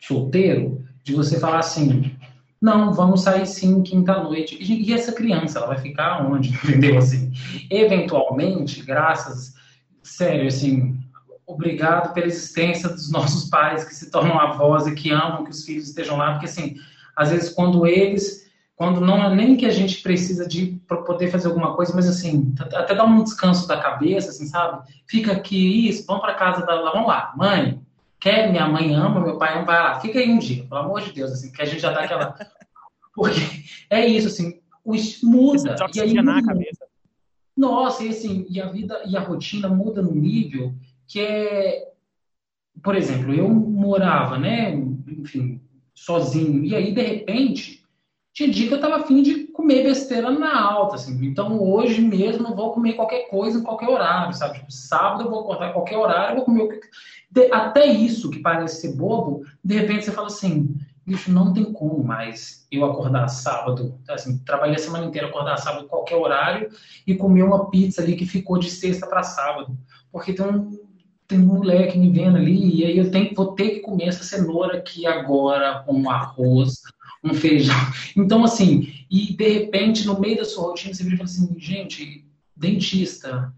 solteiro, de você falar assim, não, vamos sair sim quinta-noite. E, e, essa criança, ela vai ficar onde? Entendeu? Assim, eventualmente, graças, sério, assim, obrigado pela existência dos nossos pais que se tornam avós e que amam que os filhos estejam lá, porque assim, às vezes quando eles, quando não é nem que a gente precisa de para poder fazer alguma coisa, mas assim, até dá um descanso da cabeça, assim, sabe? Fica aqui, isso, vamos para casa da, vamos lá, mãe, quer minha mãe ama, meu pai ama, vai lá, fica aí um dia, pelo amor de Deus, assim, que a gente já dá aquela porque é isso, assim, o muda e aí muda. cabeça. Nossa, e assim, e a vida e a rotina muda no nível que é, por exemplo, eu morava, né, enfim, sozinho, e aí, de repente, tinha dia que eu tava afim de comer besteira na alta, assim, então hoje mesmo eu vou comer qualquer coisa em qualquer horário, sabe, tipo, sábado eu vou acordar em qualquer horário, eu vou comer o que... Até isso, que parece ser bobo, de repente você fala assim, bicho, não tem como mais eu acordar sábado, assim, trabalhei a semana inteira, acordar sábado qualquer horário e comer uma pizza ali que ficou de sexta para sábado. Porque tem um, tem um moleque me vendo ali, e aí eu tenho, vou ter que comer essa cenoura aqui agora, com arroz, um feijão. Então, assim, e de repente, no meio da sua rotina, você vira e fala assim, gente, dentista,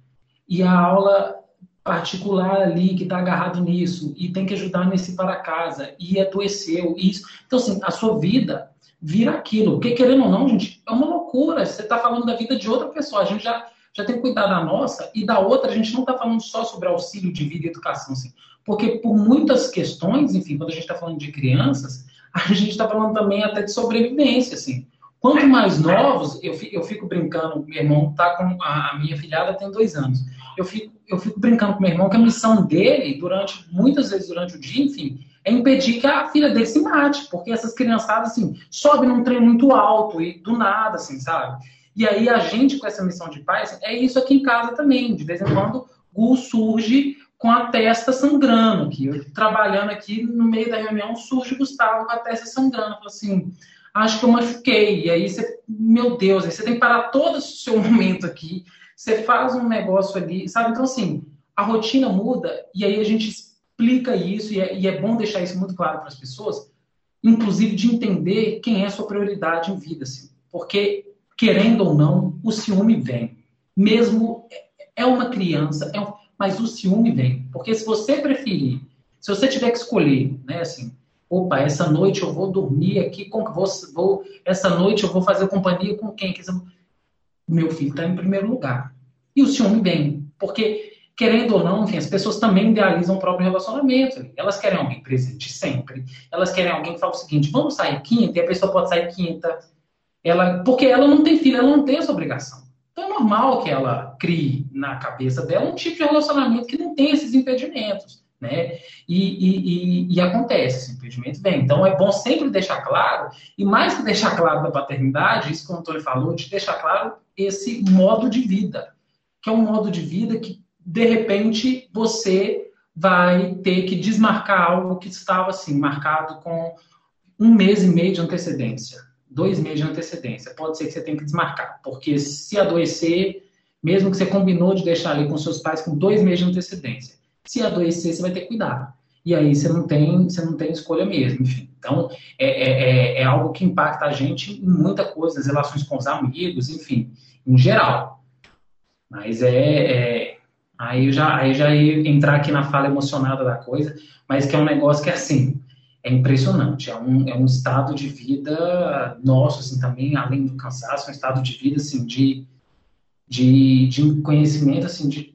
e a aula particular ali que está agarrado nisso, e tem que ajudar nesse para casa, e adoeceu, isso. Então, assim, a sua vida vira aquilo. Porque, querendo ou não, gente, é uma loucura. Você está falando da vida de outra pessoa. A gente já já tem que cuidar da nossa e da outra. A gente não está falando só sobre auxílio de vida e educação, assim, porque por muitas questões, enfim, quando a gente está falando de crianças, a gente está falando também até de sobrevivência, assim. Quanto mais novos, eu fico, eu fico brincando, meu irmão tá com a, a minha filhada tem dois anos. Eu fico, eu fico brincando com meu irmão que a missão dele, durante muitas vezes durante o dia, enfim, é impedir que a filha dele se mate, porque essas criançadas assim sobem num trem muito alto e do nada, assim, sabe? E aí a gente, com essa missão de paz, é isso aqui em casa também. De vez em quando, Gu surge com a testa sangrando aqui. Eu trabalhando aqui, no meio da reunião, surge Gustavo com a testa sangrando. Fala assim, acho que eu machuquei. E aí você, meu Deus, aí você tem que parar todo o seu momento aqui. Você faz um negócio ali, sabe? Então, assim, a rotina muda e aí a gente explica isso e é, e é bom deixar isso muito claro para as pessoas, inclusive de entender quem é a sua prioridade em vida, assim. Porque querendo ou não, o ciúme vem. Mesmo é uma criança, é um, mas o ciúme vem. Porque se você preferir, se você tiver que escolher, né, assim, opa, essa noite eu vou dormir aqui com vou, vou essa noite eu vou fazer companhia com quem? Meu filho está em primeiro lugar. E o ciúme vem, porque querendo ou não, enfim, as pessoas também idealizam o próprio relacionamento. Elas querem alguém presente sempre. Elas querem alguém que fala o seguinte: vamos sair quinta, e a pessoa pode sair quinta, ela, porque ela não tem filho, ela não tem essa obrigação. Normal que ela crie na cabeça dela um tipo de relacionamento que não tem esses impedimentos. Né? E, e, e, e acontece, esse impedimento vem. Então é bom sempre deixar claro, e mais que deixar claro da paternidade, isso que o Antônio falou, de deixar claro esse modo de vida, que é um modo de vida que, de repente, você vai ter que desmarcar algo que estava assim, marcado com um mês e meio de antecedência dois meses de antecedência. Pode ser que você tenha que desmarcar, porque se adoecer, mesmo que você combinou de deixar ali com seus pais com dois meses de antecedência, se adoecer, você vai ter cuidar. E aí você não tem, você não tem escolha mesmo, enfim. Então, é, é, é, é algo que impacta a gente em muita coisa, nas relações com os amigos, enfim, em geral. Mas é, é aí já aí já ia entrar aqui na fala emocionada da coisa, mas que é um negócio que é assim, é impressionante. É um, é um estado de vida nosso, assim, também, além do cansaço, é um estado de vida, assim, de, de, de conhecimento, assim, de,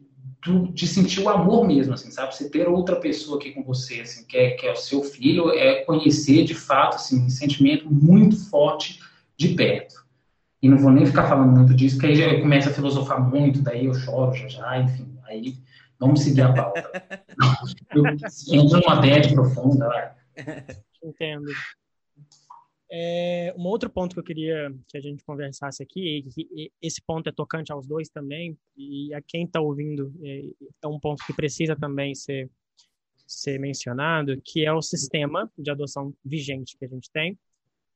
de sentir o amor mesmo, assim, sabe? Você ter outra pessoa aqui com você, assim, que é, que é o seu filho, é conhecer, de fato, assim, um sentimento muito forte de perto. E não vou nem ficar falando muito disso, porque aí já começa a filosofar muito, daí eu choro já já, enfim, aí vamos seguir a pauta. eu entro numa bad profunda, vai. Entendo. É, um outro ponto que eu queria que a gente conversasse aqui, e esse ponto é tocante aos dois também, e a quem está ouvindo é, é, um ponto que precisa também ser, ser mencionado, que é o sistema de adoção vigente que a gente tem.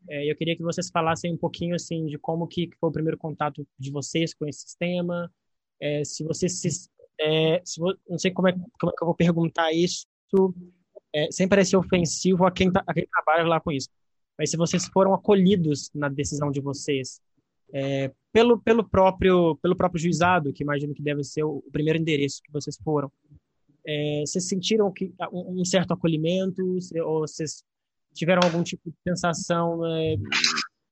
É, eu queria que vocês falassem um pouquinho assim de como que foi o primeiro contato de vocês com esse sistema, é, se vocês se, é, se, não sei como é, como é que eu vou perguntar isso, é, sem parecer ofensivo a quem, tá, a quem trabalha lá com isso. Mas se vocês foram acolhidos na decisão de vocês é, pelo, pelo, próprio, pelo próprio juizado, que imagino que deve ser o, o primeiro endereço que vocês foram, é, vocês sentiram que, um, um certo acolhimento ou vocês tiveram algum tipo de sensação, é,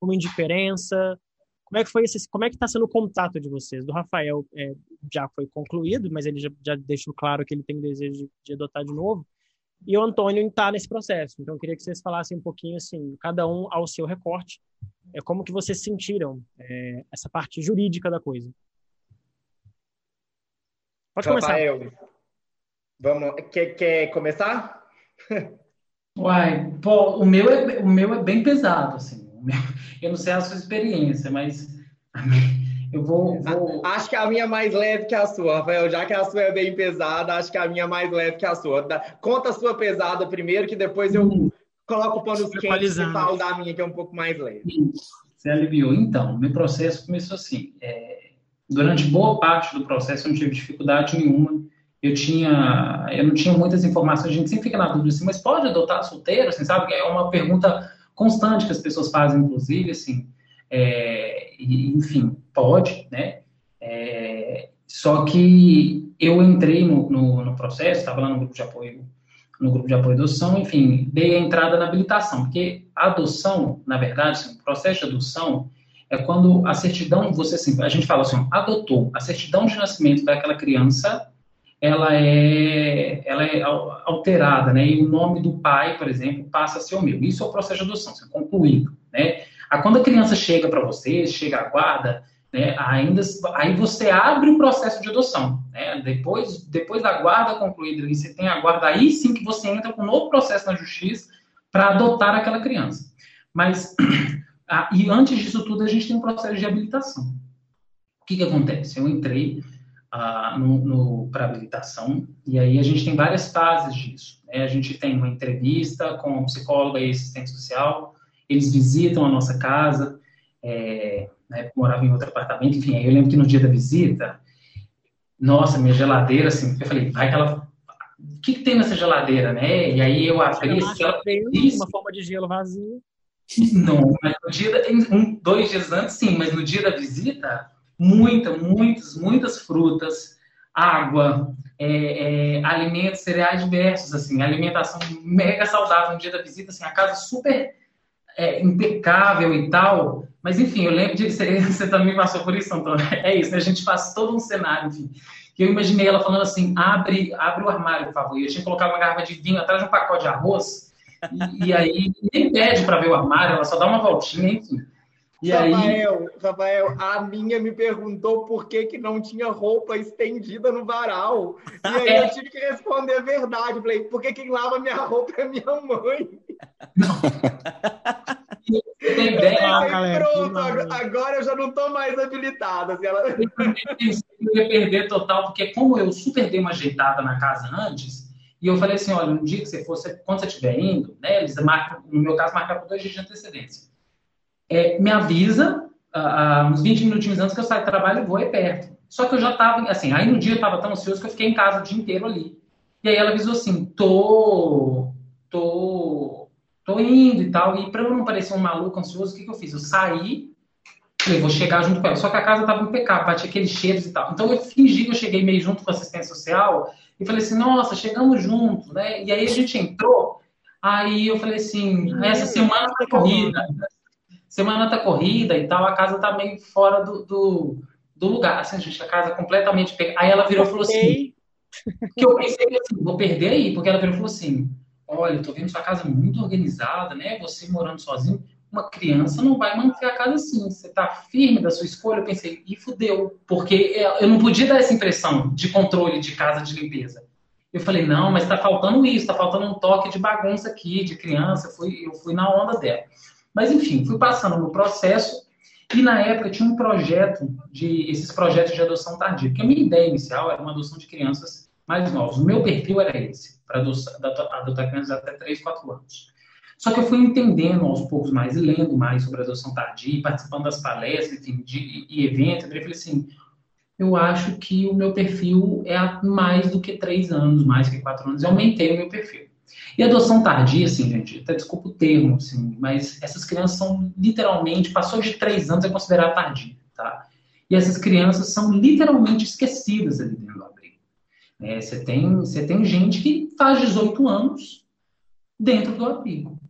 uma indiferença? Como é que foi esse, como é que está sendo o contato de vocês? Do Rafael é, já foi concluído, mas ele já, já, deixou claro que ele tem desejo de, de adotar de novo. E o Antônio está nesse processo. Então, eu queria que vocês falassem um pouquinho, assim, cada um ao seu recorte, é como que vocês sentiram é, essa parte jurídica da coisa. Pode Rafael, começar. Vamos, quer, quer começar? Uai, pô, o meu é, o meu é bem pesado, assim. Eu não sei a sua experiência, mas eu vou, vou, Acho que a minha é mais leve que a sua, Rafael. Já que a sua é bem pesada, acho que a minha é mais leve que a sua. Conta a sua pesada primeiro, que depois eu hum. coloco o pano quentes e falo da minha, que é um pouco mais leve. Você aliviou. Então, meu processo começou assim. É... Durante boa parte do processo, eu não tive dificuldade nenhuma. Eu tinha, eu não tinha muitas informações. A gente sempre fica na dúvida assim, mas pode adotar solteiro, assim, sabe? É uma pergunta constante que as pessoas fazem, inclusive, assim. É, enfim, pode, né? É, só que eu entrei no, no, no processo, estava lá no grupo de apoio, no grupo de apoio adoção, enfim, dei a entrada na habilitação, porque a adoção, na verdade, assim, o processo de adoção é quando a certidão, você assim, a gente fala assim, adotou, a certidão de nascimento daquela criança, ela é, ela é alterada, né? E o nome do pai, por exemplo, passa a ser o meu. Isso é o processo de adoção, isso é concluído, né? Aí, quando a criança chega para você, chega à guarda, né, ainda, aí você abre o processo de adoção. Né? Depois, depois da guarda concluída, você tem a guarda, aí sim que você entra com um novo processo na justiça para adotar aquela criança. Mas, ah, e antes disso tudo, a gente tem um processo de habilitação. O que, que acontece? Eu entrei ah, para habilitação, e aí a gente tem várias fases disso. Né? A gente tem uma entrevista com um psicólogo e assistente social, eles visitam a nossa casa, é, né, morava em outro apartamento, enfim, aí eu lembro que no dia da visita, nossa, minha geladeira, assim, eu falei, vai que ela, o que, que tem nessa geladeira, né? E aí eu abri, assim, ela fez uma forma de gelo vazio. Não, mas no dia, da, um, dois dias antes, sim, mas no dia da visita, muita, muitas, muitas frutas, água, é, é, alimentos, cereais diversos, assim, alimentação mega saudável no dia da visita, assim, a casa super é, impecável e tal. Mas, enfim, eu lembro de você, você também passou por isso, Antônio. É isso, né? a gente faz todo um cenário, enfim. Eu imaginei ela falando assim: abre, abre o armário, por favor. E eu tinha que colocar uma garrafa de vinho atrás de um pacote de arroz. E, e aí nem pede para ver o armário, ela só dá uma voltinha, enfim. E Rafael, aí... Rafael, a minha me perguntou por que, que não tinha roupa estendida no varal. E aí é. eu tive que responder a verdade. Falei, porque quem lava minha roupa é minha mãe. Não. Tem ideia, galera, pronto, agora, agora eu já não estou mais habilitada. Assim, ela... Eu ia perder total, porque como eu super dei uma ajeitada na casa antes, e eu falei assim, olha, no dia que você for, quando você estiver indo, né, eles marcam, no meu caso, marcaram dois dias de antecedência é, me avisa uh, uns 20 minutinhos antes que eu saio do trabalho e vou é perto. Só que eu já estava, assim, aí no dia eu estava tão ansioso que eu fiquei em casa o dia inteiro ali. E aí ela avisou assim, tô, tô, tô indo e tal. E para eu não parecer um maluco ansioso, o que, que eu fiz? Eu saí, falei, vou chegar junto com ela. Só que a casa estava impecável, batia aqueles cheiros e tal. Então eu fingi que eu cheguei meio junto com a assistência social e falei assim, nossa, chegamos juntos, né? E aí a gente entrou, Aí eu falei assim, essa semana tá corrida, semana tá corrida e tal, a casa tá meio fora do, do, do lugar, assim, gente, a casa completamente... Aí ela virou e falou assim, que eu pensei assim, vou perder aí, porque ela virou e falou assim, olha, eu tô vendo sua casa muito organizada, né, você morando sozinho, uma criança não vai manter a casa assim. Você está firme da sua escolha? Eu pensei, e fudeu. Porque eu não podia dar essa impressão de controle de casa de limpeza. Eu falei, não, mas está faltando isso, está faltando um toque de bagunça aqui, de criança. Eu fui, eu fui na onda dela. Mas, enfim, fui passando no processo. E na época tinha um projeto, de esses projetos de adoção tardia. Porque a minha ideia inicial era uma adoção de crianças mais novas. O meu perfil era esse, para adotar, crianças até 3, 4 anos. Só que eu fui entendendo aos poucos mais, lendo mais sobre adoção tardia, participando das palestras, enfim, de, e eventos, eu falei assim, eu acho que o meu perfil é mais do que três anos, mais que quatro anos, eu aumentei o meu perfil. E adoção tardia, assim, gente, até desculpa o termo, assim, mas essas crianças são literalmente, passou de três anos é considerado tardia, tá? E essas crianças são literalmente esquecidas ali dentro do abrigo. É, você, tem, você tem gente que faz 18 anos dentro do abrigo.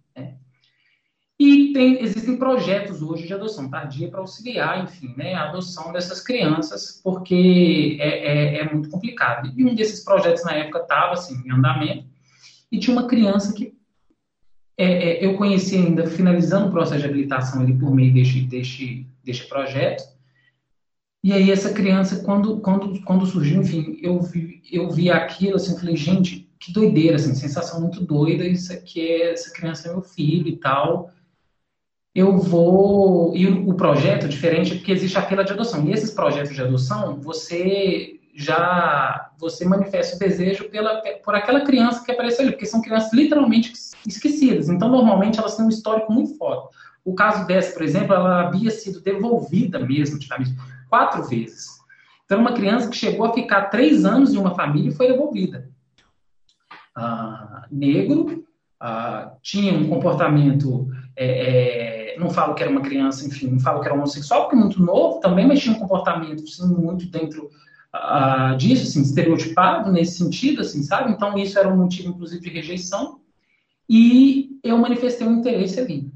E tem, existem projetos hoje de adoção tardia para auxiliar, enfim, né, a adoção dessas crianças, porque é, é, é muito complicado. E um desses projetos na época estava assim, em andamento, e tinha uma criança que é, é, eu conheci ainda finalizando o processo de habilitação ali por meio deste, deste, deste projeto. E aí essa criança, quando, quando, quando surgiu, enfim, eu vi, eu vi aquilo, assim, falei, gente, que doideira, assim, sensação muito doida, isso aqui é, essa criança é meu filho e tal eu vou. E o projeto é diferente porque existe a fila de adoção. E esses projetos de adoção, você já você manifesta o desejo pela, por aquela criança que apareceu ali, porque são crianças literalmente esquecidas. Então, normalmente, elas têm um histórico muito forte. O caso dessa, por exemplo, ela havia sido devolvida mesmo, antigamente, quatro vezes. Então, uma criança que chegou a ficar três anos em uma família e foi devolvida. Ah, negro, ah, tinha um comportamento é, é, não falo que era uma criança, enfim, não falo que era homossexual, porque é muito novo também, mas tinha um comportamento, assim, muito dentro uh, disso, assim, estereotipado nesse sentido, assim, sabe? Então, isso era um motivo, inclusive, de rejeição. E eu manifestei um interesse ali.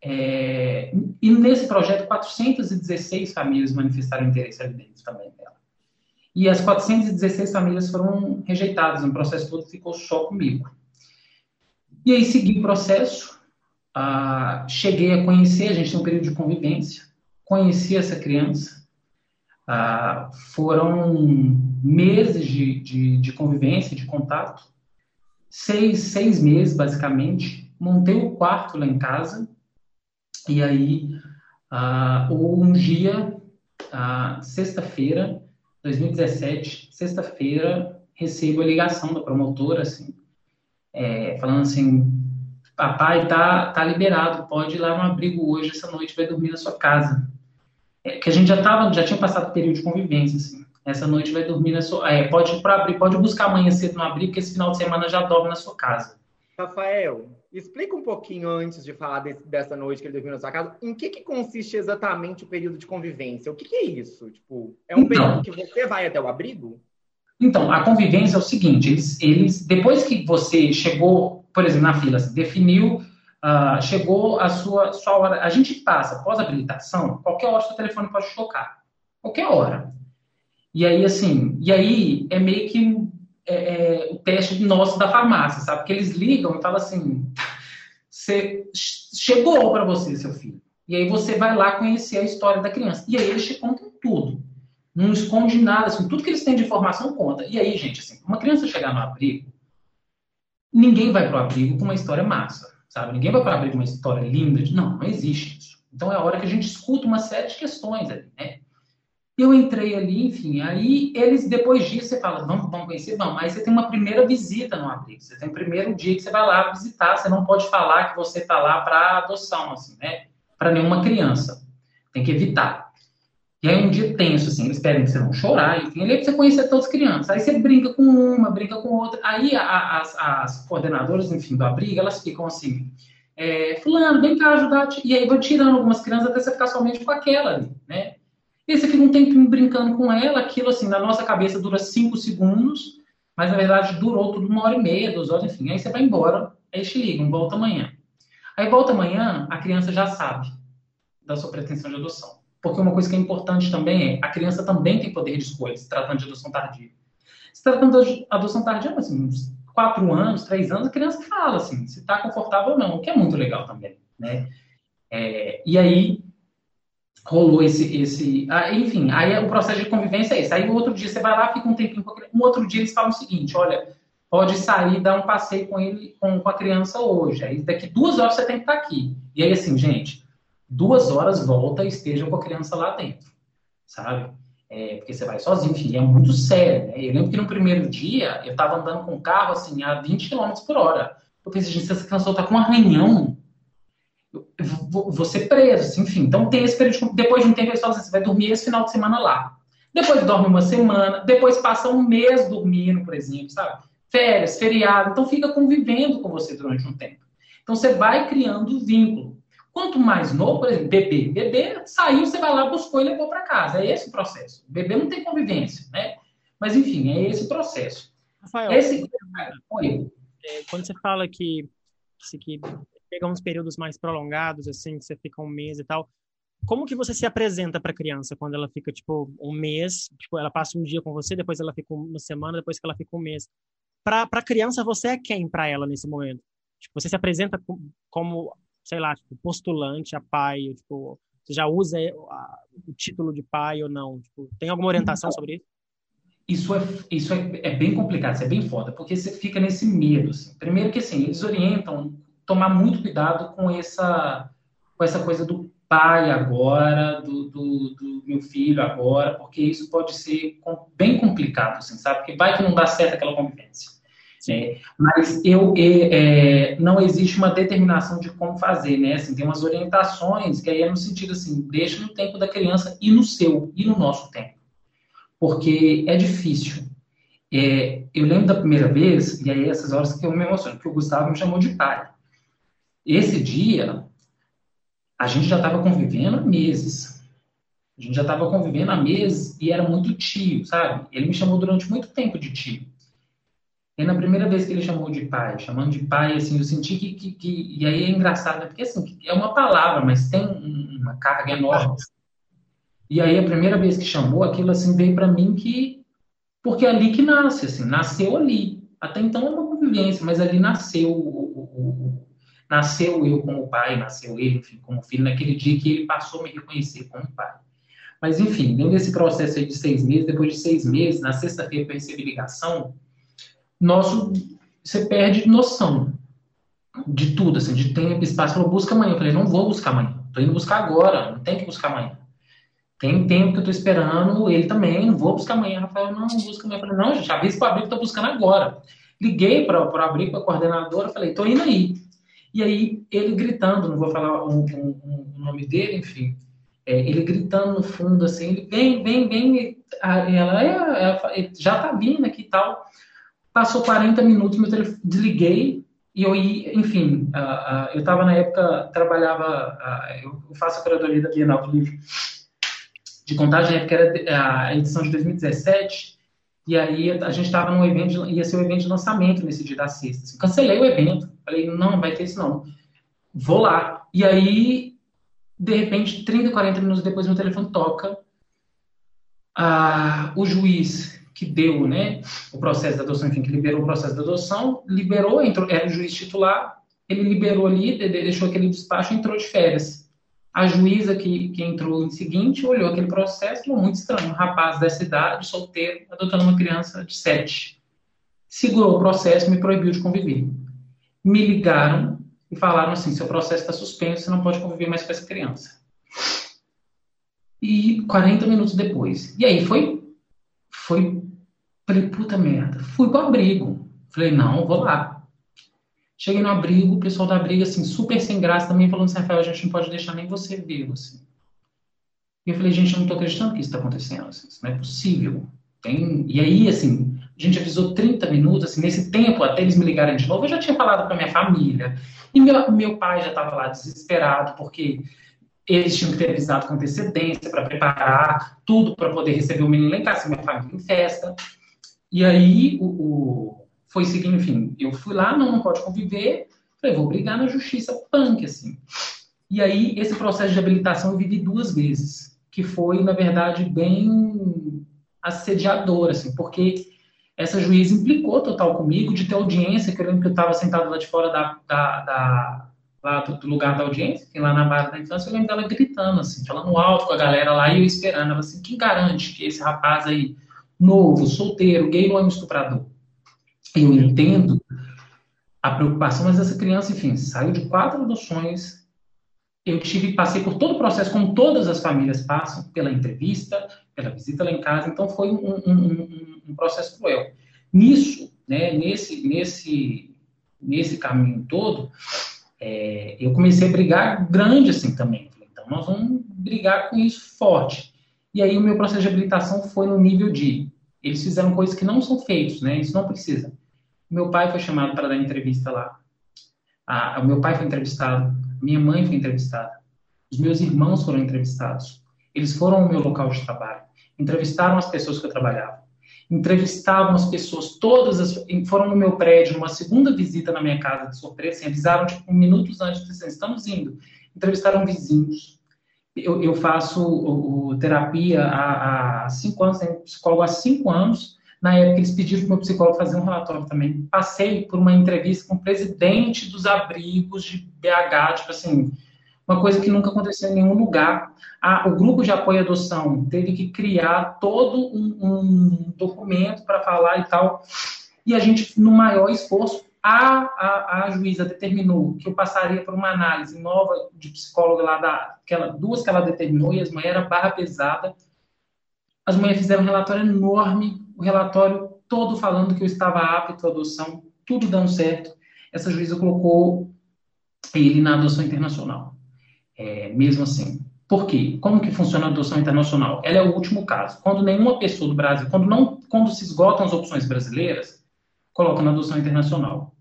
É, e nesse projeto, 416 famílias manifestaram interesse ali dentro também dela. E as 416 famílias foram rejeitadas, o processo todo ficou só comigo. E aí segui o processo, ah, cheguei a conhecer, a gente tem um período de convivência, conheci essa criança. Ah, foram meses de, de, de, convivência, de contato. Seis, seis meses, basicamente. Montei o quarto lá em casa. E aí, ah, um dia, sexta-feira, 2017, sexta-feira, recebo a ligação da promotora, assim, é, falando assim, papai tá, tá liberado, pode ir lá no abrigo hoje, essa noite vai dormir na sua casa. É, que a gente já tava, já tinha passado o período de convivência, assim. Essa noite vai dormir na sua. É, pode ir para abrir, pode buscar amanhã cedo no abrigo, que esse final de semana já dorme na sua casa. Rafael, explica um pouquinho antes de falar desse, dessa noite que ele dormiu na sua casa, em que, que consiste exatamente o período de convivência? O que, que é isso? Tipo, é um então, período que você vai até o abrigo? Então, a convivência é o seguinte: eles, eles depois que você chegou por exemplo, na fila, assim, definiu, uh, chegou a sua, sua hora. A gente passa, pós-habilitação, qualquer hora seu telefone pode tocar. Qualquer hora. E aí, assim, e aí é meio que é, é, o teste nosso da farmácia, sabe? Porque eles ligam e falam assim: chegou para você, seu filho. E aí você vai lá conhecer a história da criança. E aí eles te contam tudo. Não esconde nada, assim, tudo que eles têm de informação conta. E aí, gente, assim, uma criança chegar no abrigo, ninguém vai para o abrigo com uma história massa, sabe? Ninguém vai para abrigo com uma história linda. De... Não, não existe isso. Então é a hora que a gente escuta uma série de questões ali, né? Eu entrei ali, enfim, aí eles, depois disso, você fala, vamos, vamos conhecer? Vamos, mas você tem uma primeira visita no abrigo, você tem o primeiro dia que você vai lá visitar, você não pode falar que você está lá para adoção, assim, né? Para nenhuma criança. Tem que evitar. E aí um dia tenso, assim, eles pedem que você não chorar, enfim, ali é pra você conhecer todas as crianças. Aí você brinca com uma, brinca com outra. Aí a, as, as coordenadoras, enfim, do abrigo, elas ficam assim, é, fulano, vem cá ajudar. E aí vão tirando algumas crianças até você ficar somente com aquela ali, né? E você fica um tempinho brincando com ela, aquilo assim, na nossa cabeça dura cinco segundos, Mas, na verdade, durou tudo uma hora e meia, duas horas, enfim. Aí você vai embora, aí te ligam, volta amanhã. Aí volta amanhã, a criança já sabe da sua pretensão de adoção. Porque uma coisa que é importante também é, a criança também tem poder de escolha, se tratando de adoção tardia. Se tratando de adoção tardia, assim, uns quatro anos, três anos, a criança fala, assim, se está confortável ou não, o que é muito legal também, né? É, e aí, rolou esse, esse ah, enfim, aí o processo de convivência é esse. Aí o outro dia você vai lá, fica um tempinho com Um outro dia eles falam o seguinte, olha, pode sair dar um passeio com ele, com, com a criança hoje. Aí daqui duas horas você tem que estar aqui. E aí assim, gente, duas horas volta e esteja com a criança lá dentro, sabe? É, porque você vai sozinho, enfim, é muito sério. Né? Eu lembro que no primeiro dia eu estava andando com o carro assim a 20 km por hora. Eu pensei, gente, essa criança tá com um arranhão, vou ser preso, assim, enfim. Então tem esse período, depois de um tempo eles falam assim, você vai dormir esse final de semana lá. Depois dorme uma semana, depois passa um mês dormindo, por exemplo, sabe? Férias, feriado, então fica convivendo com você durante um tempo. Então você vai criando vínculo. Quanto mais novo, por exemplo, bebê. Bebê saiu, você vai lá, buscou e levou para casa. É esse o processo. Bebê não tem convivência, né? Mas, enfim, é esse o processo. Rafael, esse... É, quando você fala que, que pega uns períodos mais prolongados, assim, que você fica um mês e tal, como que você se apresenta para a criança quando ela fica, tipo, um mês, tipo, ela passa um dia com você, depois ela fica uma semana, depois que ela fica um mês. Para a criança, você é quem para ela nesse momento? Tipo, você se apresenta como sei lá, tipo, postulante a pai, tipo, você já usa o título de pai ou não? Tipo, tem alguma orientação sobre isso? Isso é, isso é, é, bem complicado, isso é bem foda, porque você fica nesse medo. Assim. Primeiro que assim, eles orientam tomar muito cuidado com essa, com essa coisa do pai agora, do, do, do meu filho agora, porque isso pode ser bem complicado, assim, sabe? Porque vai que não dá certo aquela convivência. É, mas eu, é, não existe uma determinação de como fazer, né? Assim, tem umas orientações que aí é no sentido assim, deixa no tempo da criança e no seu, e no nosso tempo. Porque é difícil. É, eu lembro da primeira vez, e aí essas horas que eu me emociono, que o Gustavo me chamou de pai. Esse dia, a gente já estava convivendo há meses. A gente já estava convivendo há meses e era muito tio, sabe? Ele me chamou durante muito tempo de tio. E na primeira vez que ele chamou de pai, chamando de pai, assim, eu senti que, que, que e aí é engraçado, né? porque assim, é uma palavra, mas tem uma carga enorme. E aí a primeira vez que chamou, aquilo assim veio para mim que porque é ali que nasce, assim, nasceu ali. Até então é uma convivência, mas ali nasceu o, o, o, nasceu eu como pai, nasceu ele, enfim, como filho, naquele dia que ele passou a me reconhecer como pai. Mas, enfim, dentro desse processo aí de seis meses, depois de seis meses, na sexta-feira eu recebi ligação, nosso, você perde noção de tudo, assim, de tempo, espaço. Falou, busca amanhã. Eu falei, não vou buscar amanhã. Tô indo buscar agora. Não tem que buscar amanhã. Tem tempo que eu tô esperando. Ele também, não vou buscar amanhã. Rafael, não, não busca amanhã. Eu falei, não, gente, avisa para abrir que tô buscando agora. Liguei para abrir para a coordenadora. Falei, tô indo aí. E aí, ele gritando, não vou falar o, o, o nome dele, enfim. É, ele gritando no fundo, assim, ele vem, vem, vem. Ela, é, é, já tá vindo aqui e tal. Passou 40 minutos, meu telefone, desliguei e eu ia, enfim, uh, uh, eu estava na época, trabalhava, uh, eu faço a curadoria da Bienal do Livro de Contagem, na época era a edição de 2017, e aí a gente estava num evento, ia ser um evento de lançamento nesse dia da sexta. Assim, cancelei o evento, falei, não, vai ter isso não. Vou lá. E aí, de repente, 30, 40 minutos depois, meu telefone toca. O juiz que deu né, o processo da adoção, enfim, que liberou o processo da adoção, liberou, entrou, era o juiz titular, ele liberou ali, deixou aquele despacho e entrou de férias. A juíza que, que entrou em seguinte olhou aquele processo falou, muito estranho, um rapaz dessa idade, solteiro, adotando uma criança de sete. Segurou o processo me proibiu de conviver. Me ligaram e falaram assim, seu processo está suspenso, você não pode conviver mais com essa criança. E 40 minutos depois. E aí foi, foi Falei, puta merda. Fui pro abrigo. Falei, não, vou lá. Cheguei no abrigo, o pessoal do abrigo, assim, super sem graça também, falando assim, Rafael, a gente não pode deixar nem você vivo, assim. E eu falei, gente, eu não tô acreditando que isso tá acontecendo, assim, isso não é possível. Tem... E aí, assim, a gente avisou 30 minutos, assim, nesse tempo, até eles me ligarem de novo, eu já tinha falado para minha família. E meu, meu pai já estava lá desesperado, porque eles tinham que ter avisado com antecedência para preparar tudo para poder receber o menino lá em casa, minha família em festa. E aí, o, o, foi seguindo, enfim, eu fui lá, não, não pode conviver, falei, vou brigar na justiça punk, assim. E aí, esse processo de habilitação eu vivi duas vezes, que foi, na verdade, bem assediador, assim, porque essa juíza implicou total comigo de ter audiência, que eu lembro que eu estava sentado lá de fora da, da, da lá do, do, lugar da audiência, que lá na barra da infância, eu lembro dela gritando, assim, falando alto com a galera lá, e eu esperando, ela assim, quem garante que esse rapaz aí, novo, solteiro, gay, não é um estuprador? Eu entendo a preocupação, mas essa criança, enfim, saiu de quatro adoções, eu tive, passei por todo o processo, como todas as famílias passam, pela entrevista, pela visita lá em casa, então foi um, um, um, um processo cruel. Nisso, né, nesse, nesse, nesse caminho todo, é, eu comecei a brigar grande assim também. Então, nós vamos brigar com isso forte. E aí, o meu processo de habilitação foi no nível de. Eles fizeram coisas que não são feitas, né? Isso não precisa. Meu pai foi chamado para dar entrevista lá. o meu pai foi entrevistado. Minha mãe foi entrevistada. Os meus irmãos foram entrevistados. Eles foram ao meu local de trabalho. Entrevistaram as pessoas que eu trabalhava entrevistavam as pessoas, todas as, foram no meu prédio, numa segunda visita na minha casa de surpresa, assim, avisaram tipo, minutos antes, disseram, estamos indo. Entrevistaram vizinhos. Eu, eu faço o, o terapia há, há, cinco anos, tenho psicólogo há cinco anos. Na época, eles pediram para o meu psicólogo fazer um relatório também. Passei por uma entrevista com o presidente dos abrigos de BH, tipo assim, uma coisa que nunca aconteceu em nenhum lugar. o grupo de apoio à adoção teve que criar todo um, um documento para falar e tal. E a gente, no maior esforço, a, a, a, juíza determinou que eu passaria por uma análise nova de psicóloga lá da que ela, duas que ela determinou e as mulheres era barra pesada. As mulheres fizeram um relatório enorme, o relatório todo falando que eu estava apto à adoção, tudo dando certo. Essa juíza colocou ele na adoção internacional é, mesmo assim. Por quê? Como que funciona a adoção internacional? Ela é o último caso. Quando nenhuma pessoa do Brasil, quando não, quando se esgotam as opções brasileiras, coloca na adoção internacional.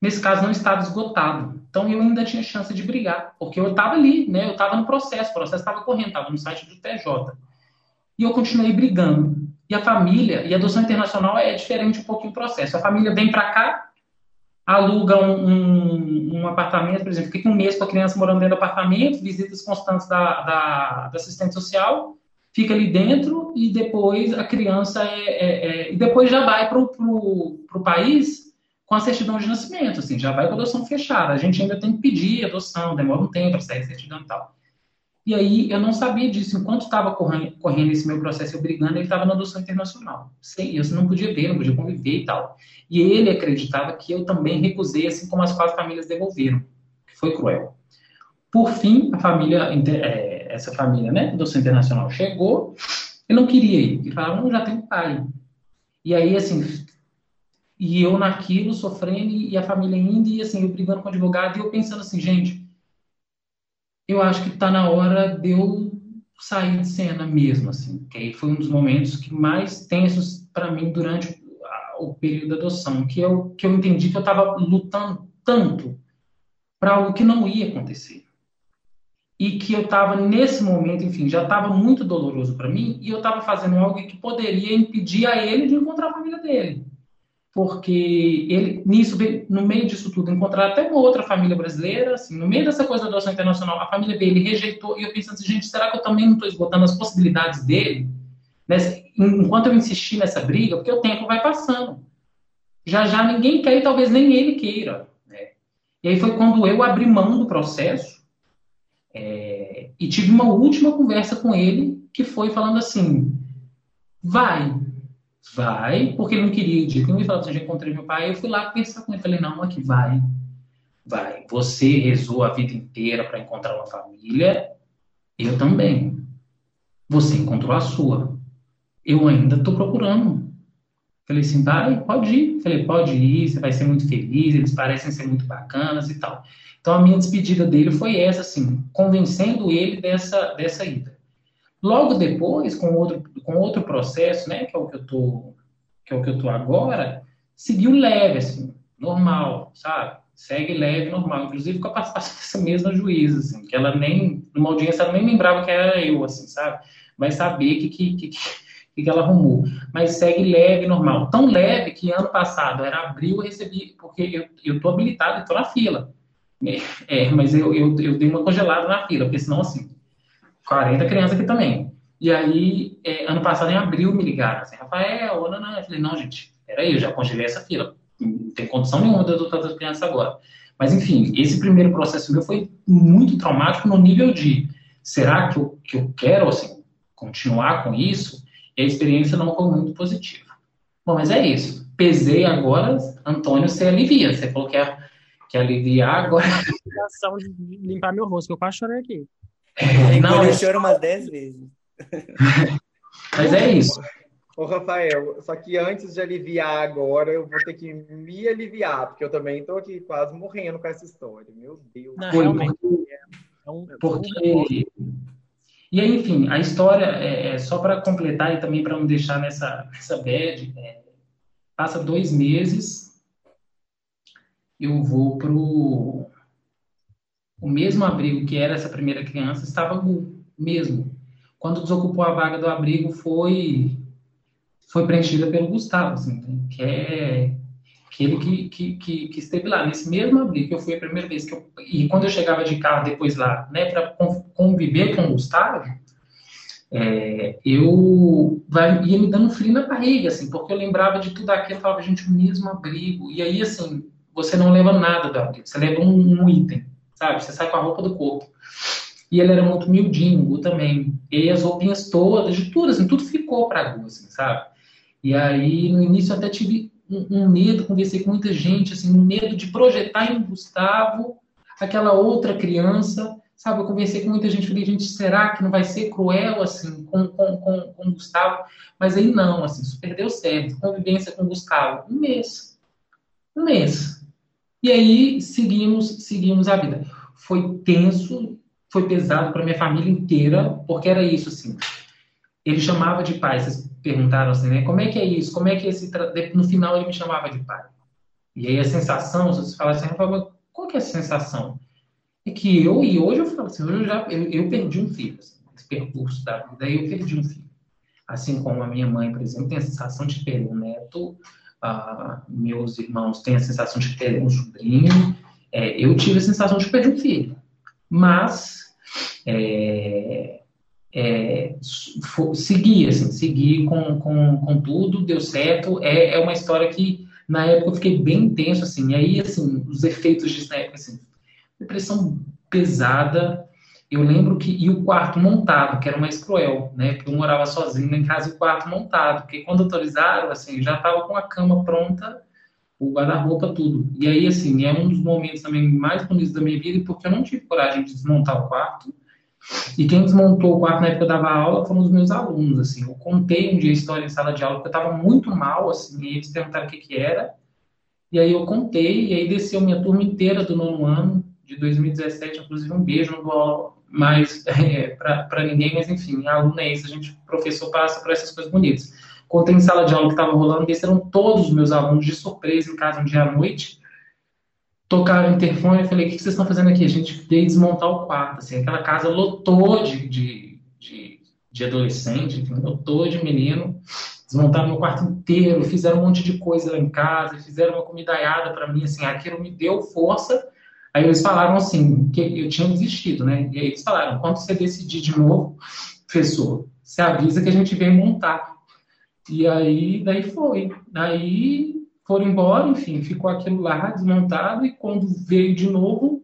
Nesse caso não estava esgotado. Então eu ainda tinha chance de brigar, porque eu estava ali, né? Eu estava no processo, o processo estava correndo, estava no site do TJ. E eu continuei brigando. E a família, e a adoção internacional é diferente um pouquinho o processo. A família vem para cá, aluga um, um, apartamento, por exemplo, fica um mês com a criança morando dentro do apartamento, visitas constantes da, da, da assistente social, fica ali dentro e depois a criança é, é, é e depois já vai para o país com a certidão de nascimento, assim, já vai com a adoção fechada. A gente ainda tem que pedir adoção, demora um tempo para sair a certidão e tal. E aí eu não sabia disso. Enquanto estava correndo, correndo esse meu processo, eu brigando, ele estava na adoção internacional. Sei, eu não podia ver, não podia conviver e tal. E ele acreditava que eu também recusei, assim como as quatro famílias devolveram, foi cruel. Por fim, a família, é, essa família, né, adoção internacional chegou, ele não queria ir. Ele falava, não, já tenho pai. E aí, assim, e eu naquilo, sofrendo, e a família indo, e assim, eu brigando com o advogado, e eu pensando assim, gente, eu acho que está na hora de eu sair de cena mesmo, assim. Que aí foi um dos momentos que mais tensos para mim durante o período da adoção, que eu que eu entendi que eu estava lutando tanto para algo que não ia acontecer. E que eu estava nesse momento, enfim, já estava muito doloroso para mim, e eu estava fazendo algo que poderia impedir a ele de encontrar a família dele porque ele, nisso, no meio disso tudo, encontrar até uma outra família brasileira, assim, no meio dessa coisa da adoção internacional, a família dele rejeitou, e eu pensando assim, gente, será que eu também não estou esgotando as possibilidades dele? Nessa, enquanto eu insisti nessa briga, porque o tempo vai passando. Já já ninguém quer e talvez nem ele queira. Né? E aí foi quando eu abri mão do processo é, e tive uma última conversa com ele, que foi falando assim, vai, vai, porque ele não queria de jeito nenhum. Ele falou assim, já encontrei meu pai. Eu fui lá pensar com ele. Falei, não, aqui vai. Vai. Você rezou a vida inteira para encontrar uma família. Eu também. Você encontrou a sua. Eu ainda estou procurando. Falei assim, vai, pode ir. Falei, pode ir, você vai ser muito feliz, eles parecem ser muito bacanas e tal. Então a minha despedida dele foi essa, assim, convencendo ele dessa, dessa ida. Logo depois, com outro, com outro processo, né, que é o que eu tô, que é o que eu tô agora, seguiu leve, assim, normal, sabe? Segue leve, normal. Inclusive com a participação dessa mesma juíza, assim, que ela nem, numa audiência, ela nem lembrava que era eu, assim, sabe? Vai saber que, que, que, que que ela arrumou. Mas segue leve, normal. Tão leve que ano passado era abril, eu recebi, porque eu, eu tô habilitado e tô na fila. É, mas eu, eu, eu dei uma congelada na fila, porque senão, assim, 40 crianças aqui também. E aí, é, ano passado, em abril, me ligaram assim, Rafael, não, não. Eu falei, não, gente, peraí, eu já congelei essa fila. Não tem condição nenhuma de adotar as crianças agora. Mas, enfim, esse primeiro processo meu foi muito traumático no nível de, será que eu, que eu quero, assim, continuar com isso? E a experiência não foi muito positiva. Bom, mas é isso. Pesei agora, Antônio, você alivia. Você falou que é que aliviar agora. A de limpar meu rosto, que eu quase chorei aqui. É, não, eu choro umas 10 vezes. Mas é isso. Ô, Rafael, só que antes de aliviar agora, eu vou ter que me aliviar, porque eu também estou aqui quase morrendo com essa história. Meu Deus. Não, realmente. É um, porque. E aí, enfim, a história, é, é só para completar e também para não deixar nessa, nessa bad, é, passa dois meses, eu vou pro o mesmo abrigo que era essa primeira criança estava mesmo. Quando desocupou a vaga do abrigo foi foi preenchida pelo Gustavo, assim, que é aquele que, que, que, que, esteve lá. Nesse mesmo abrigo eu fui a primeira vez que eu e quando eu chegava de carro depois lá, né, para conviver com o Gustavo, é, eu vai, ia me dando frio na barriga, assim, porque eu lembrava de tudo aquilo, eu falava, gente, o mesmo abrigo, e aí, assim, você não leva nada do abrigo, você leva um, um, item, sabe? Você sai com a roupa do corpo. E ele era muito humildinho, o também. E as roupinhas todas, de tudo, assim, tudo ficou para Gu, assim, sabe? E aí, no início, eu até tive um, um, medo, conversei com muita gente, assim, um medo de projetar em Gustavo aquela outra criança, sabe? Eu conversei com muita gente, falei, gente, será que não vai ser cruel, assim, com, com, com, com Gustavo? Mas aí não, assim, isso perdeu certo. Convivência com Gustavo, um mês. Um mês. E aí seguimos, seguimos a vida. Foi tenso, foi pesado para minha família inteira, porque era isso assim. Ele chamava de pai. Vocês perguntaram assim, né? Como é que é isso? Como é que esse no final ele me chamava de pai? E aí a sensação, se você falar assim, qual que é a sensação? É que eu e hoje eu falo assim, eu já eu, eu perdi um filho, assim, esse percurso da vida, eu perdi um filho. Assim como a minha mãe, por exemplo, tem a sensação de perder um neto ah, meus irmãos têm a sensação de perder um sobrinho. É, eu tive a sensação de perder um filho. Mas é, é, segui, assim, segui com, com, com tudo, deu certo. É, é uma história que, na época, eu fiquei bem intenso, assim. E aí, assim, os efeitos disso na época, assim, depressão pesada, eu lembro que e o quarto montado, que era mais cruel, né? Porque eu morava sozinho em casa e o quarto montado, porque quando autorizaram, assim, já estava com a cama pronta, o guarda-roupa, tudo. E aí, assim, é um dos momentos também mais bonitos da minha vida, porque eu não tive coragem de desmontar o quarto. E quem desmontou o quarto na época que eu dava aula foram os meus alunos, assim. Eu contei um dia a história em sala de aula, porque eu estava muito mal, assim, e eles perguntaram o que que era. E aí eu contei, e aí desceu minha turma inteira do nono ano, de 2017, inclusive um beijo, não dou mais é, para ninguém, mas enfim, a aluna é isso, a gente, professor, passa por essas coisas bonitas. Contei em sala de aula que estava rolando, desceram todos os meus alunos de surpresa em casa um dia à noite, tocaram o interfone e falei, o que vocês estão fazendo aqui? A gente veio desmontar o quarto, assim, aquela casa lotou de, de, de, de adolescente, enfim, lotou de menino, desmontaram meu quarto inteiro, fizeram um monte de coisa lá em casa, fizeram uma comidaiada para mim, assim, aquilo me deu força Aí eles falaram assim, que eu tinha desistido, né? E aí eles falaram, quando você decidir de novo, professor, você avisa que a gente vem montar. E aí, daí foi. Daí foram embora, enfim, ficou aquilo lá desmontado e quando veio de novo,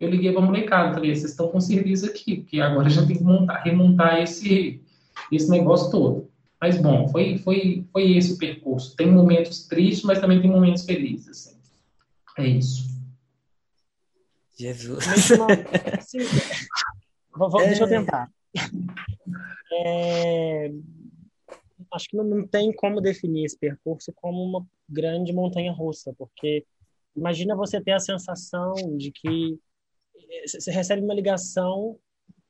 eu liguei para a molecada, falei, vocês estão com serviço aqui, porque agora gente tem que montar, remontar esse, esse negócio todo. Mas bom, foi, foi, foi esse o percurso. Tem momentos tristes, mas também tem momentos felizes. Assim. É isso. Jesus. Sim, é... Deixa eu tentar. É... Acho que não tem como definir esse percurso como uma grande montanha russa, porque imagina você ter a sensação de que você recebe uma ligação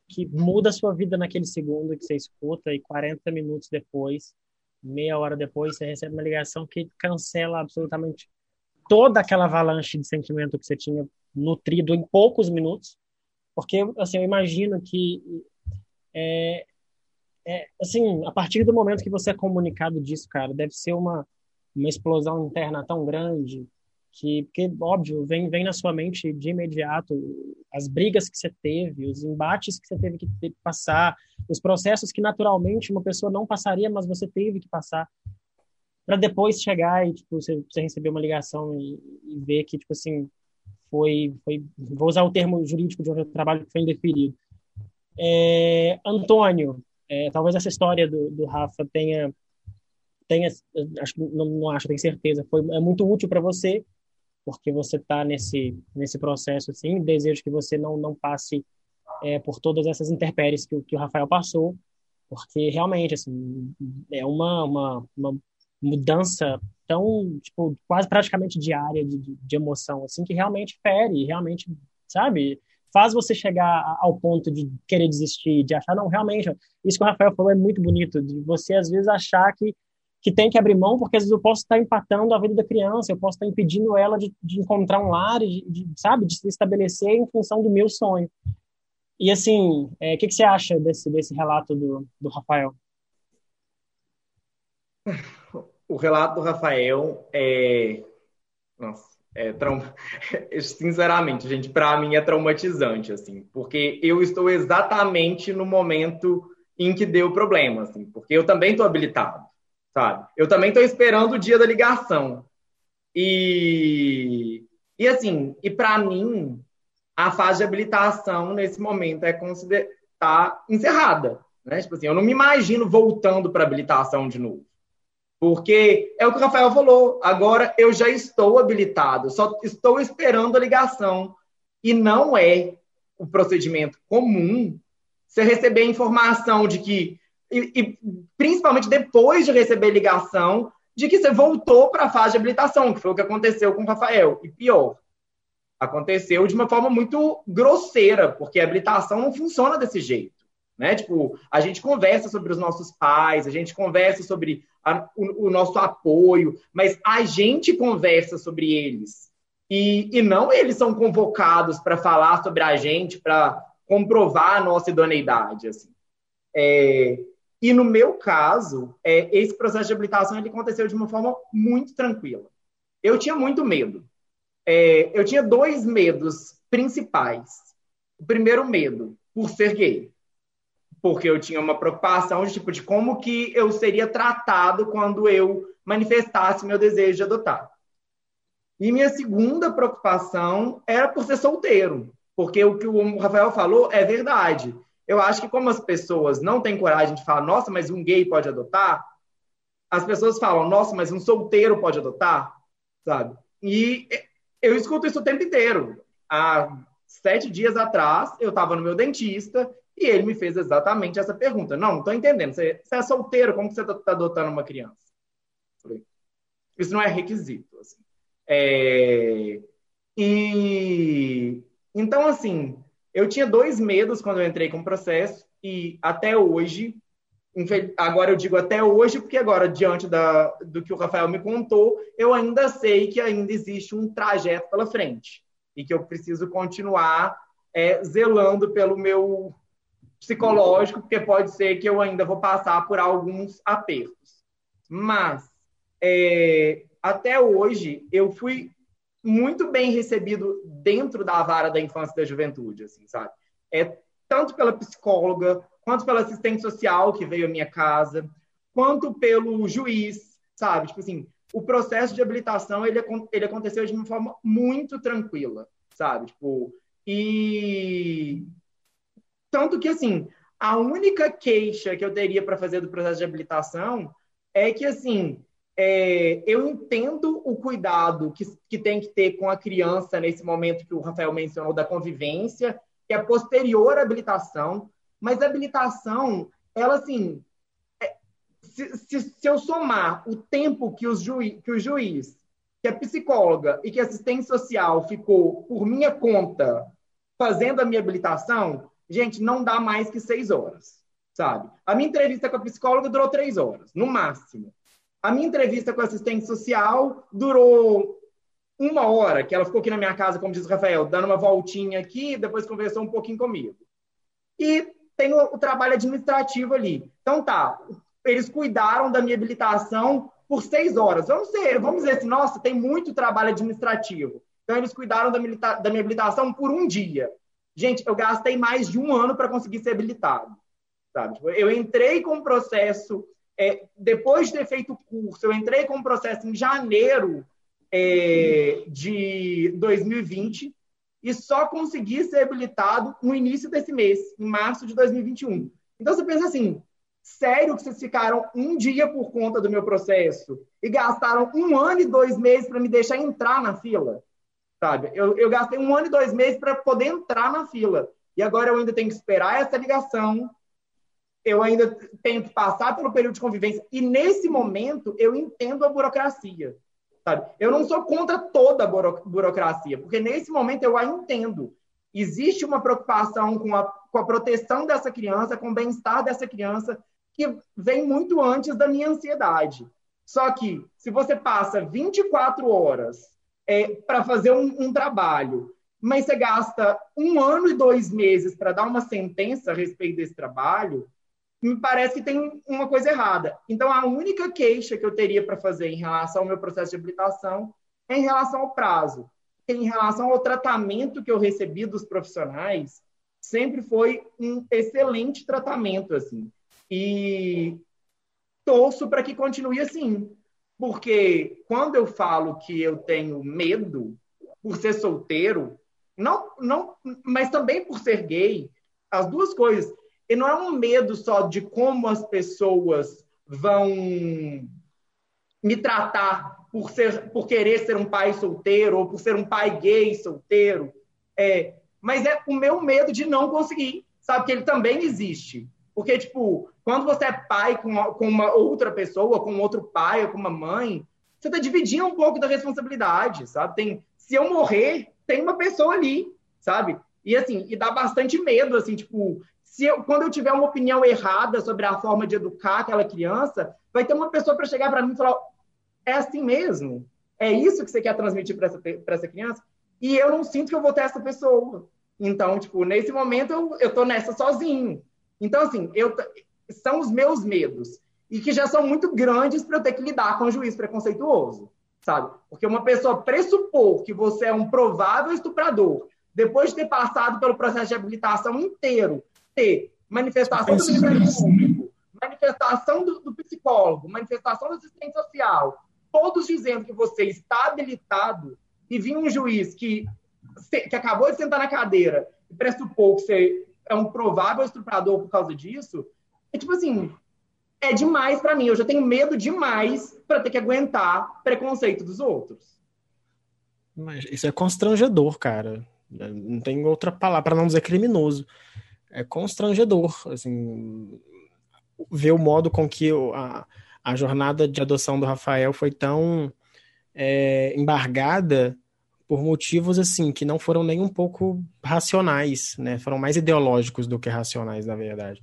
que muda a sua vida naquele segundo que você escuta e 40 minutos depois, meia hora depois, você recebe uma ligação que cancela absolutamente toda aquela avalanche de sentimento que você tinha nutrido em poucos minutos, porque assim eu imagino que é, é, assim, a partir do momento que você é comunicado disso, cara, deve ser uma, uma explosão interna tão grande que, porque, óbvio, vem, vem na sua mente de imediato as brigas que você teve, os embates que você teve que, que passar, os processos que naturalmente uma pessoa não passaria, mas você teve que passar, para depois chegar e, tipo, você, você receber uma ligação e, e, ver que, tipo assim, foi, foi, vou usar o termo jurídico de um trabalho que foi indeferido. É, Antônio, é, talvez essa história do, do Rafa tenha tenha, acho não, não acho, tenho certeza, foi é muito útil para você porque você está nesse nesse processo assim desejo que você não não passe é, por todas essas intempéries que, que o Rafael passou porque realmente assim é uma uma, uma mudança tão tipo quase praticamente diária de, de, emoção assim que realmente fere realmente sabe faz você chegar ao ponto de querer desistir de achar não realmente isso que o Rafael falou é muito bonito de você às vezes achar que que tem que abrir mão, porque às vezes eu posso estar empatando a vida da criança, eu posso estar impedindo ela de, de encontrar um lar, de, de, sabe, de se estabelecer em função do meu sonho. E assim, é, o é, que, que, você acha desse, desse relato do, do Rafael? O relato do Rafael é. Nossa, é traum... sinceramente, gente, para mim é traumatizante, assim, porque eu estou exatamente no momento em que deu problema, assim, porque eu também estou habilitado sabe? Eu também estou esperando o dia da ligação. E, e assim, e para mim, a fase de habilitação nesse momento é consider tá encerrada, né? Tipo assim, eu não me imagino voltando para habilitação de novo. Porque é o que o Rafael falou, agora eu já estou habilitado, só estou esperando a ligação. E não é o procedimento comum você receber informação de que e, e, principalmente depois de receber ligação de que você voltou para a fase de habilitação, que foi o que aconteceu com o Rafael. E pior, aconteceu de uma forma muito grosseira, porque a habilitação não funciona desse jeito. Né? Tipo, a gente conversa sobre os nossos pais, a gente conversa sobre a, o, o, nosso apoio, mas a gente conversa sobre eles. E, e não eles são convocados para falar sobre a gente, para comprovar a nossa idoneidade. Assim. É, e no meu caso, é, esse processo de habilitação ele aconteceu de uma forma muito tranquila. Eu tinha muito medo. É, eu tinha dois medos principais. O primeiro medo, por ser gay. Porque eu tinha uma preocupação de tipo de como que eu seria tratado quando eu manifestasse meu desejo de adotar. E minha segunda preocupação era por ser solteiro, porque o que o Rafael falou é verdade. Eu acho que como as pessoas não têm coragem de falar, nossa, mas um gay pode adotar, as pessoas falam, nossa, mas um solteiro pode adotar, sabe? E eu escuto isso o tempo inteiro. Há sete dias atrás, eu estava no meu dentista e ele me fez exatamente essa pergunta. Não, não estou entendendo. Você, você, é solteiro, como você está adotando uma criança? Isso não é requisito. Assim. É... E então, assim, eu tinha dois medos quando eu entrei com o processo e até hoje, agora eu digo até hoje, porque agora, diante da, do que o Rafael me contou, eu ainda sei que ainda existe um trajeto pela frente e que eu preciso continuar é, zelando pelo meu psicológico, porque pode ser que eu ainda vou passar por alguns apertos. Mas, é, até hoje, eu fui muito bem recebido dentro da vara da infância e da juventude, assim, sabe? É tanto pela psicóloga, quanto pela assistente social que veio à minha casa, quanto pelo juiz, sabe? Tipo assim, o processo de habilitação ele, ele aconteceu de uma forma muito tranquila, sabe? Tipo, e tanto que assim, a única queixa que eu teria para fazer do processo de habilitação é que assim, é, eu entendo o cuidado que, que tem que ter com a criança nesse momento que o Rafael mencionou da convivência, que é posterior à habilitação, mas a habilitação, ela assim, é, se, se, se, eu somar o tempo que, os juiz, que o juiz, que a psicóloga e que a assistente social ficou por minha conta fazendo a minha habilitação, gente, não dá mais que seis horas, sabe? A minha entrevista com a psicóloga durou três horas, no máximo. A minha entrevista com a assistente social durou uma hora, que ela ficou aqui na minha casa, como diz o Rafael, dando uma voltinha aqui, depois conversou um pouquinho comigo. E tem o, o trabalho administrativo ali. Então tá, eles cuidaram da minha habilitação por seis horas. Vamos ser, vamos dizer assim, nossa, tem muito trabalho administrativo. Então eles cuidaram da, da minha habilitação por um dia. Gente, eu gastei mais de um ano para conseguir ser habilitado. Sabe? Tipo, eu entrei com o processo, é, depois de ter feito o curso, eu entrei com o processo em janeiro é, de 2020 e só consegui ser habilitado no início desse mês, em março de 2021. Então você pensa assim, sério que vocês ficaram um dia por conta do meu processo e gastaram um ano e dois meses para me deixar entrar na fila? Sabe? Eu, eu gastei um ano e dois meses para poder entrar na fila. E agora eu ainda tenho que esperar essa ligação, eu ainda tenho que passar pelo período de convivência. E nesse momento eu entendo a burocracia. Sabe? Eu não sou contra toda a burocracia, porque nesse momento eu a entendo. Existe uma preocupação com a, com a proteção dessa criança, com o bem-estar dessa criança, que vem muito antes da minha ansiedade. Só que, se você passa 24 horas é, para fazer um, um, trabalho, mas você gasta um ano e dois meses para dar uma sentença a respeito desse trabalho, me parece que tem uma coisa errada. Então, a única queixa que eu teria para fazer em relação ao meu processo de habilitação é em relação ao prazo. Em relação ao tratamento que eu recebi dos profissionais, sempre foi um excelente tratamento, assim. E torço para que continue assim. Porque quando eu falo que eu tenho medo por ser solteiro, não, não, mas também por ser gay, as duas coisas. E não é um medo só de como as pessoas vão me tratar por ser, por querer ser um pai solteiro ou por ser um pai gay solteiro, é, mas é o meu medo de não conseguir, sabe que ele também existe. Porque, tipo, quando você é pai com com uma outra pessoa, com outro pai ou com uma mãe, você está dividindo um pouco da responsabilidade, sabe? Tem, se eu morrer, tem uma pessoa ali, sabe? E assim, e dá bastante medo, assim, tipo, se eu, quando eu tiver uma opinião errada sobre a forma de educar aquela criança, vai ter uma pessoa para chegar para mim e falar: é assim mesmo? É isso que você quer transmitir para essa, essa criança? E eu não sinto que eu vou ter essa pessoa. Então, tipo, nesse momento eu, eu tô nessa sozinho. Então, assim, eu, são os meus medos. E que já são muito grandes para eu ter que lidar com um juiz preconceituoso, sabe? Porque uma pessoa pressupor que você é um provável estuprador, depois de ter passado pelo processo de habilitação inteiro, ter manifestação do Ministério Público, manifestação do, do psicólogo, manifestação do assistente social, todos dizendo que você está habilitado, e vir um juiz que, que acabou de sentar na cadeira e pressupor que você é um provável estuprador por causa disso, é tipo assim, é demais para mim. Eu já tenho medo demais para ter que aguentar preconceito dos outros. Mas isso é constrangedor, cara. Não tem outra palavra para não dizer criminoso. É constrangedor, assim, ver o modo com que a, a jornada de adoção do Rafael foi tão é, embargada por motivos assim que não foram nem um pouco racionais, né? Foram mais ideológicos do que racionais, na verdade.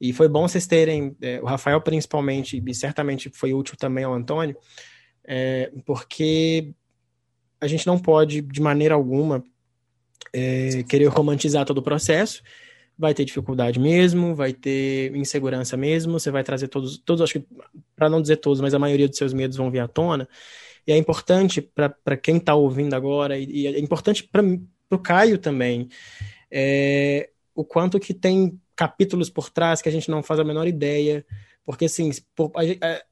E foi bom vocês terem, é, o Rafael principalmente, e certamente foi útil também ao Antônio, é, porque a gente não pode, de maneira alguma, é, querer romantizar todo o processo. Vai ter dificuldade mesmo, vai ter insegurança mesmo, você vai trazer todos, todos acho que, para não dizer todos, mas a maioria dos seus medos vão vir à tona. E é importante para quem está ouvindo agora, e, e, é importante para o Caio também, é, o quanto que tem capítulos por trás que a gente não faz a menor ideia, porque assim, por, a,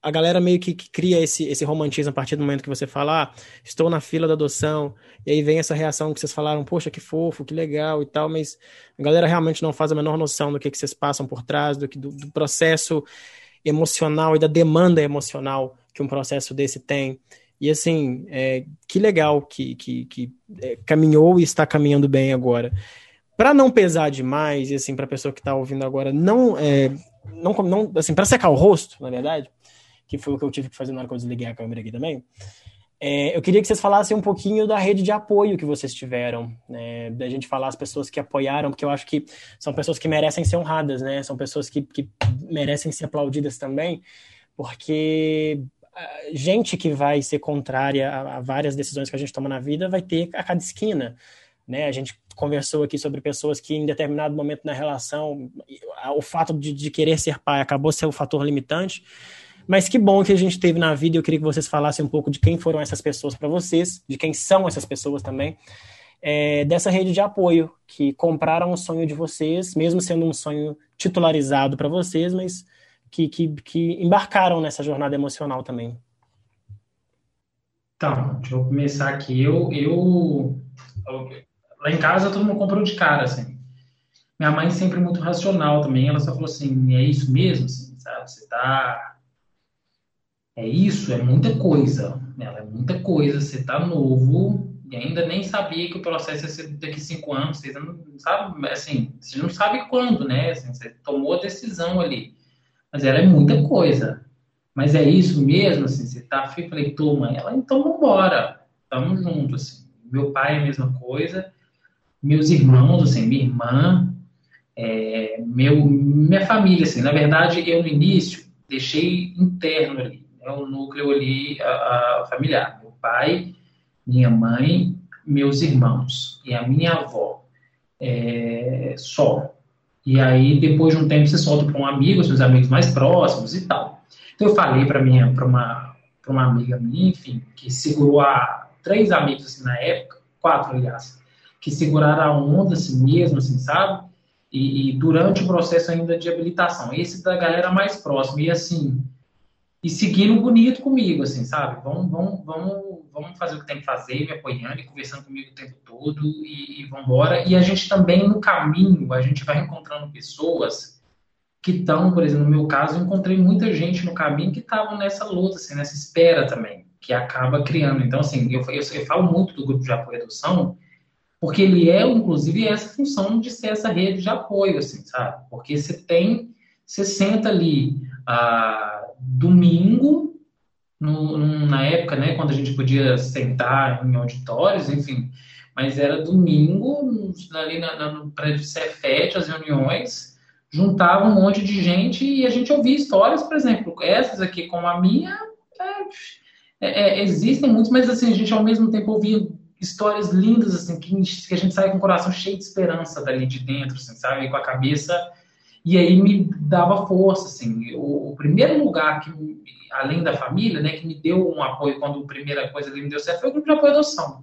a, galera meio que, que, cria esse, esse romantismo a partir do momento que você fala, ah, estou na fila da adoção, e aí vem essa reação que vocês falaram, poxa, que fofo, que legal e tal, mas a galera realmente não faz a menor noção do que, que vocês passam por trás, do, do, do processo emocional e da demanda emocional que um processo desse tem. E assim, é, que legal que, que, que é, caminhou e está caminhando bem agora. Para não pesar demais, e assim, para a pessoa que está ouvindo agora, não, é, não, não assim, para secar o rosto, na verdade, que foi o que eu tive que fazer na hora que eu desliguei a câmera aqui também, é, eu queria que vocês falassem um pouquinho da rede de apoio que vocês tiveram, né? da gente falar as pessoas que apoiaram, porque eu acho que são pessoas que merecem ser honradas, né? São pessoas que, que merecem ser aplaudidas também, porque gente que vai ser contrária a, a, várias decisões que a gente toma na vida vai ter a cada esquina. né? A gente conversou aqui sobre pessoas que em determinado momento na relação, o fato de, de querer ser pai acabou sendo o fator limitante. Mas que bom que a gente teve na vida. Eu queria que vocês falassem um pouco de quem foram essas pessoas para vocês, de quem são essas pessoas também, é, dessa rede de apoio que compraram o sonho de vocês, mesmo sendo um sonho titularizado para vocês, mas que, que, que embarcaram nessa jornada emocional também. Então, deixa eu começar aqui. Eu, eu, lá em casa todo mundo comprou de cara, assim. Minha mãe sempre muito racional também. Ela só falou assim: é isso mesmo, assim, sabe? Você tá. É isso, é muita coisa. Ela é muita coisa. Você tá novo e ainda nem sabia que o processo ia ser daqui cinco anos. Você não sabe, assim, você não sabe quando, né? Assim, você tomou a decisão ali. Mas ela é muita coisa. Mas é isso mesmo, assim, você tá afim, falei, mãe, ela, então vambora, tamo junto, assim. Meu pai é a mesma coisa, meus irmãos, assim, minha irmã, é, meu, minha família, assim, na verdade, eu no início deixei interno ali, né, o núcleo ali a, a familiar, meu pai, minha mãe, meus irmãos e a minha avó, é, só. E aí, depois de um tempo, você solta para um amigo, seus amigos mais próximos e tal. Então eu falei para minha, para uma, uma amiga minha, enfim, que segurou a três amigos assim na época, quatro aliás, que seguraram a onda assim mesmo, assim, sabe? E, e, durante o processo ainda de habilitação, esse da galera mais próxima e assim, e seguindo bonito comigo, assim, sabe? Vamos, vamos, vamos, vamos fazer o que tem que fazer, me apoiando e conversando comigo o tempo todo e, e vamos embora. E a gente também no caminho, a gente vai encontrando pessoas que estão, por exemplo, no meu caso, eu encontrei muita gente no caminho que estavam nessa luta, assim, nessa espera também, que acaba criando. Então, assim, eu, eu, eu falo muito do grupo de apoio à adoção, porque ele é, inclusive, essa função de ser essa rede de apoio, assim, sabe? Porque você tem, você senta ali ah, domingo, no, na época, né, quando a gente podia sentar em auditórios, enfim, mas era domingo, ali na, na, no prédio Cefet, as reuniões, juntava um monte de gente e a gente ouvia histórias, por exemplo, essas aqui como a minha, é, é, é, existem muitas, mas assim, a gente ao mesmo tempo ouvia histórias lindas, assim, que, que, a gente sai com o coração cheio de esperança dali de dentro, assim, sabe, com a cabeça, e aí me dava força, assim, o, o primeiro lugar que, além da família, né, que me deu um apoio, quando a primeira coisa ali me deu certo, foi o grupo de apoio à adoção.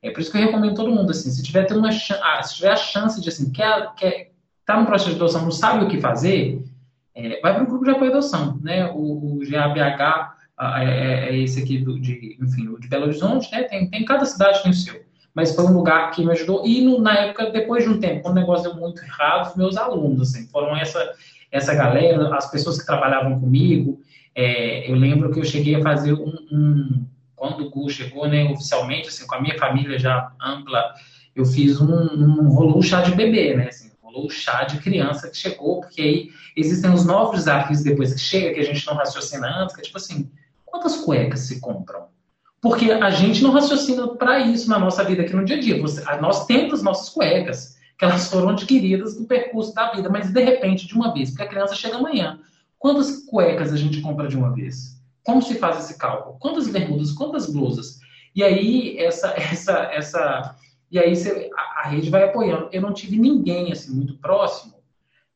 É por isso que eu recomendo todo mundo, assim, se tiver, uma, ah, se tiver a chance de, assim, quer, quer, está no processo de adoção, não sabe o que fazer, é, vai para o grupo de apoio à adoção, né? O, o GABH é, é, é, esse aqui do, de, enfim, o de Belo Horizonte, né? Tem, tem cada cidade tem o seu. Mas foi um lugar que me ajudou. E no, na época, depois de um tempo, quando o negócio deu muito errado, meus alunos, assim, foram essa, essa galera, as pessoas que trabalhavam comigo. É, eu lembro que eu cheguei a fazer um, um quando o Gu chegou, né, oficialmente, assim, com a minha família já ampla, eu fiz um, um rolou chá de bebê, né, assim, o chá de criança que chegou, porque aí existem os novos desafios depois que chega, que a gente não raciocina antes, que é tipo assim, quantas cuecas se compram? Porque a gente não raciocina para isso na nossa vida aqui no dia a dia. Você, nós temos as nossas cuecas, que elas foram adquiridas no percurso da vida, mas de repente, de uma vez, porque a criança chega amanhã, quantas cuecas a gente compra de uma vez? Como se faz esse cálculo? Quantas bermudas, quantas blusas? E aí, essa, essa, essa e aí você, a, a, rede vai apoiando. Eu não tive ninguém assim muito próximo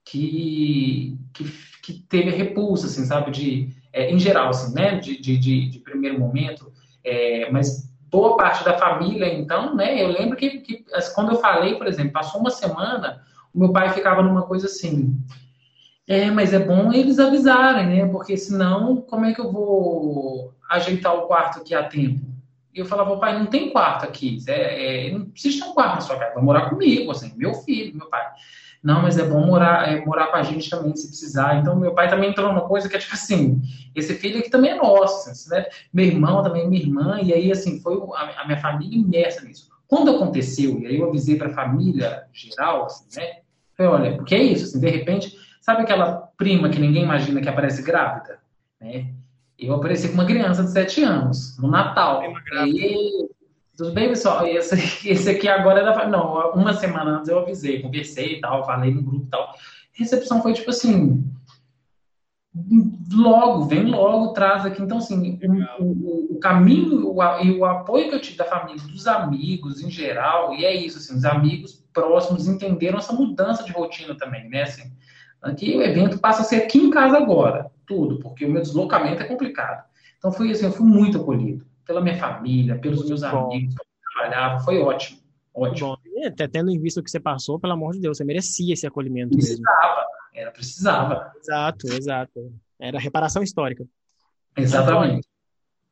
que, que, que teve repulsa, assim, sabe, de, é, em geral, assim, né, de, de, de, de primeiro momento, é, mas boa parte da família, então, né, eu lembro que, que quando eu falei, por exemplo, passou uma semana, o meu pai ficava numa coisa assim, é, mas é bom eles avisarem, né, porque senão, como é que eu vou ajeitar o quarto aqui a tempo? E eu falava, pai, não tem quarto aqui. É, é, não precisa ter um quarto na sua casa. Vai morar comigo, assim, meu filho, meu pai. Não, mas é bom morar, é, morar com a gente também, se precisar. Então, meu pai também entrou numa coisa que é tipo assim: esse filho aqui também é nosso, assim, né? Meu irmão também, minha irmã. E aí, assim, foi a, a minha família imersa nisso. Quando aconteceu, e aí eu avisei para a família geral, assim, né? Falei, olha, porque é isso, assim, de repente, sabe aquela prima que ninguém imagina que aparece grávida? Né? Eu apareci com uma criança de 7 anos, no Natal. E, tudo bem, pessoal? Esse, esse aqui agora da. Não, uma semana antes eu avisei, conversei e tal, falei no grupo e tal. A recepção foi tipo assim. logo, vem logo, traz aqui. Então, assim, o, o, o, caminho o, e o apoio que eu tive da família, dos amigos em geral, e é isso, assim, os amigos próximos entenderam essa mudança de rotina também, né? Assim, aqui o evento passa a ser aqui em casa agora, tudo, porque o meu deslocamento é complicado. Então, foi assim, eu fui muito acolhido pela minha família, pelos meus amigos que trabalhava, foi ótimo. Ótimo. Bom, até tendo em vista o que você passou, pelo amor de Deus, você merecia esse acolhimento precisava, mesmo. Era, precisava. Exato, exato. Era reparação histórica. Exatamente.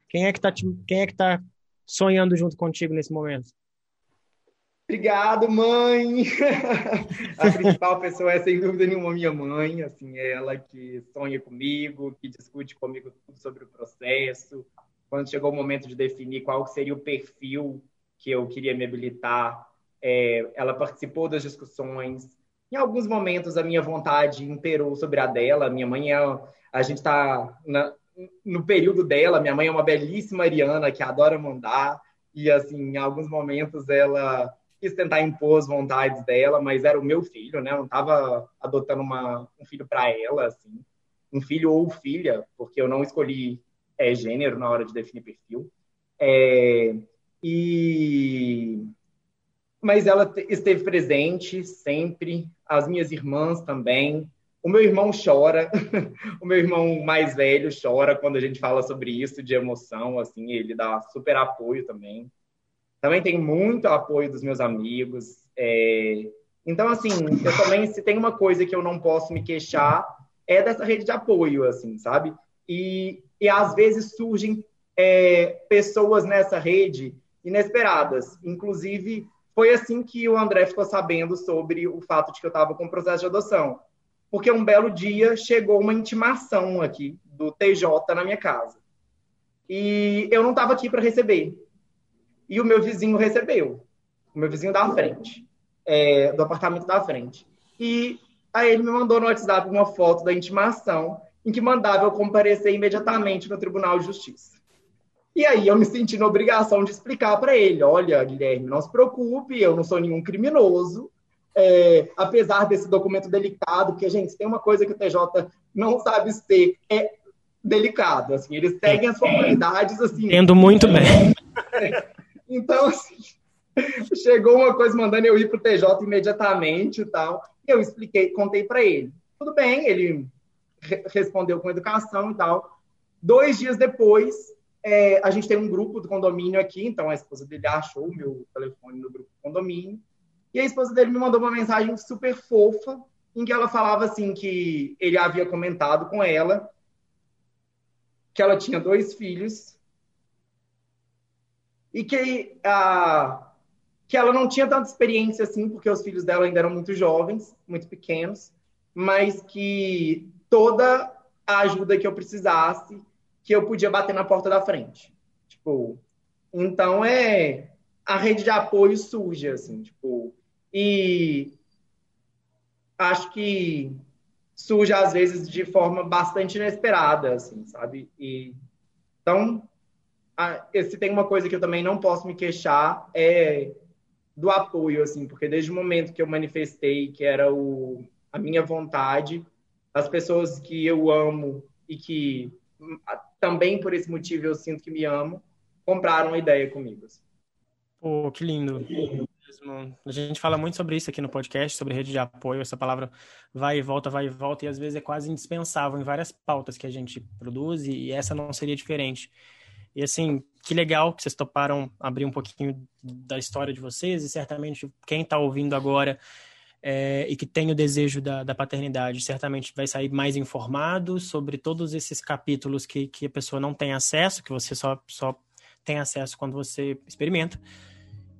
Quem é que tá, quem é que tá sonhando junto contigo nesse momento? Obrigado, mãe! A principal pessoa é, sem dúvida nenhuma, minha mãe. Assim, é ela que sonha comigo, que discute comigo tudo sobre o processo. Quando chegou o momento de definir qual seria o perfil que eu queria me habilitar, é, ela participou das discussões. Em alguns momentos, a minha vontade imperou sobre a dela. Minha mãe é. A gente está no período dela. Minha mãe é uma belíssima Ariana que adora mandar. E, assim, em alguns momentos, ela quis tentar impor as vontades dela, mas era o meu filho, né? Eu não estava adotando uma, um filho para ela, assim. Um filho ou filha, porque eu não escolhi é, gênero na hora de definir perfil. É, e mas ela esteve presente sempre, as minhas irmãs também. O meu irmão chora, o meu irmão mais velho chora quando a gente fala sobre isso de emoção, assim, ele dá super apoio também. Também tem muito apoio dos meus amigos. É... Então, assim, eu também, se tem uma coisa que eu não posso me queixar, é dessa rede de apoio, assim, sabe? E, e às vezes surgem é, pessoas nessa rede inesperadas. Inclusive, foi assim que o André ficou sabendo sobre o fato de que eu estava com o processo de adoção. Porque um belo dia chegou uma intimação aqui do TJ na minha casa. E eu não estava aqui para receber. E o meu vizinho recebeu. O meu vizinho da frente. É, do apartamento da frente. E aí ele me mandou no WhatsApp uma foto da intimação em que mandava eu comparecer imediatamente no Tribunal de Justiça. E aí eu me senti na obrigação de explicar para ele: olha, Guilherme, não se preocupe, eu não sou nenhum criminoso. É, apesar desse documento delicado, porque, gente, tem uma coisa que o TJ não sabe ser, é delicado. Assim, eles seguem as formalidades assim. Entendo muito bem. Então, assim, chegou uma coisa mandando eu ir para o TJ imediatamente e tal. E eu expliquei, contei para ele. Tudo bem, ele re respondeu com educação e tal. Dois dias depois, é, a gente tem um grupo do condomínio aqui, então a esposa dele achou o meu telefone no grupo do condomínio. E a esposa dele me mandou uma mensagem super fofa, em que ela falava assim que ele havia comentado com ela que ela tinha dois filhos e que, que ela não tinha tanta experiência assim, porque os filhos dela ainda eram muito jovens, muito pequenos, mas que toda a ajuda que eu precisasse que eu podia bater na porta da frente. Tipo, então é a rede de apoio surge assim, tipo, e acho que surge às vezes de forma bastante inesperada, assim, sabe? E então, a, se tem uma coisa que eu também não posso me queixar é do apoio, assim, porque desde o momento que eu manifestei que era o, a minha vontade, as pessoas que eu amo e que também por esse motivo eu sinto que me amo, compraram a ideia comigo. Assim. Pô, que lindo. A gente fala muito sobre isso aqui no podcast, sobre rede de apoio. Essa palavra vai e volta, vai e volta, e às vezes é quase indispensável em várias pautas que a gente produz, e essa não seria diferente. E assim, que legal que vocês toparam abrir um pouquinho da história de vocês, e certamente quem está ouvindo agora é, e que tem o desejo da, da, paternidade, certamente vai sair mais informado sobre todos esses capítulos que, que a pessoa não tem acesso, que você só, só tem acesso quando você experimenta.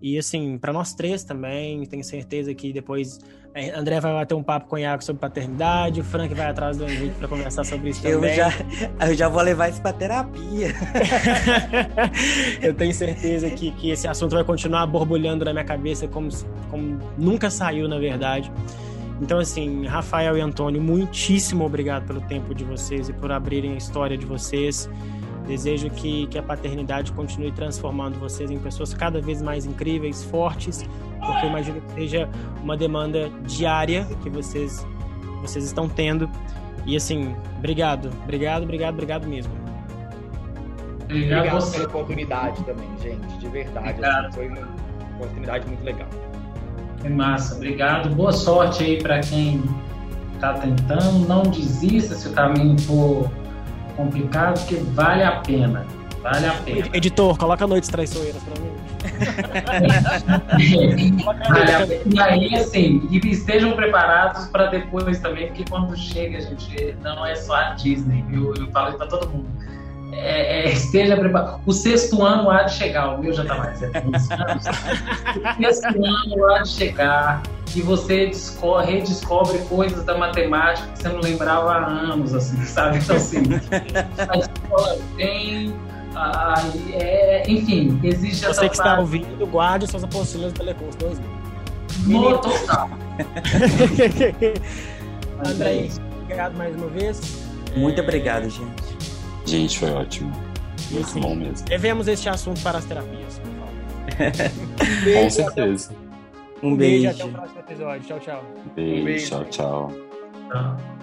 E assim, para nós três também, tenho certeza que depois André vai bater um papo com o Iago sobre paternidade, o Frank vai atrás do Henrique para conversar sobre isso eu Já, eu já vou levar isso para terapia. eu tenho certeza que, que esse assunto vai continuar borbulhando na minha cabeça como, como nunca saiu, na verdade. Então, assim, Rafael e Antônio, muitíssimo obrigado pelo tempo de vocês e por abrirem a história de vocês. Desejo que, que a paternidade continue transformando vocês em pessoas cada vez mais incríveis, fortes, porque imagino que seja uma demanda diária que vocês, vocês estão tendo. E assim, obrigado, obrigado, obrigado, obrigado mesmo. Obrigado, obrigado pela oportunidade também, gente, de verdade. Assim, foi uma oportunidade muito legal. É massa, obrigado. Boa sorte aí para quem está tentando. Não desista se o caminho for complicado, porque vale a pena. Vale a pena. Editor, coloca noites traiçoeiras para mim. e aí, assim, e estejam preparados para depois também, porque quando chega, gente, não é só a Disney, viu? Eu falo isso para todo mundo. É, é, esteja preparado. O sexto ano há de chegar, o meu já está mais. É o sexto ano há de chegar e você descobre, redescobre coisas da matemática que você não lembrava há anos, assim, sabe? Então, assim, a escola tem ah, é, enfim, existe Você essa que está ouvindo, guarde suas apostilas do Telecurso 2000. No total. André, obrigado mais uma vez. Muito obrigado, gente. Gente, foi ótimo. Muito assim, bom mesmo. Levemos este assunto para as terapias, por favor. beijo, Com certeza. Um beijo. Até o próximo episódio. Tchau, tchau. Beijo, um beijo. tchau, tchau. tchau.